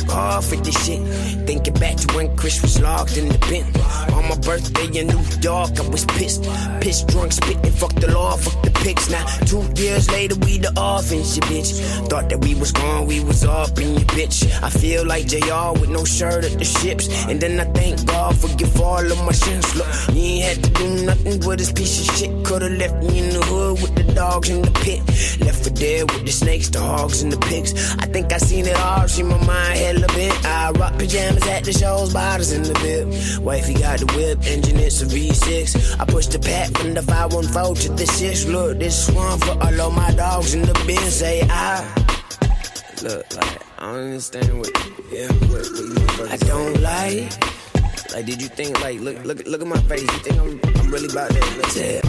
work hard for this shit. Thinking back to when Chris was locked in the bin. On my birthday in New York, I was pissed. Pissed, drunk, spitting, fuck the law, fuck the pics. Now, two years later, we the offense, you bitch. Thought that we was gone, we was up in your bitch. I feel like JR with no shirt at the ships. And then I thank God, forgive all of my sins. Look, you ain't had to do nothing with this piece of shit. Could've left me in the hood with the dogs in the pit. Left for dead with the snakes, the hogs, and the pigs. I think I seen it all, see my mind hella bent. I rock pajamas at the shows, bottles in the bib. Wifey got the whip, engine it's a V6. I push the pack from the 514 to the 6. Look, this one for all of my dogs in the bin. Say I. Look, like, I don't understand what, yeah, what, what you I don't like. Like, did you think, like, look, look, look at my face. You think I'm, I'm really about that? Look,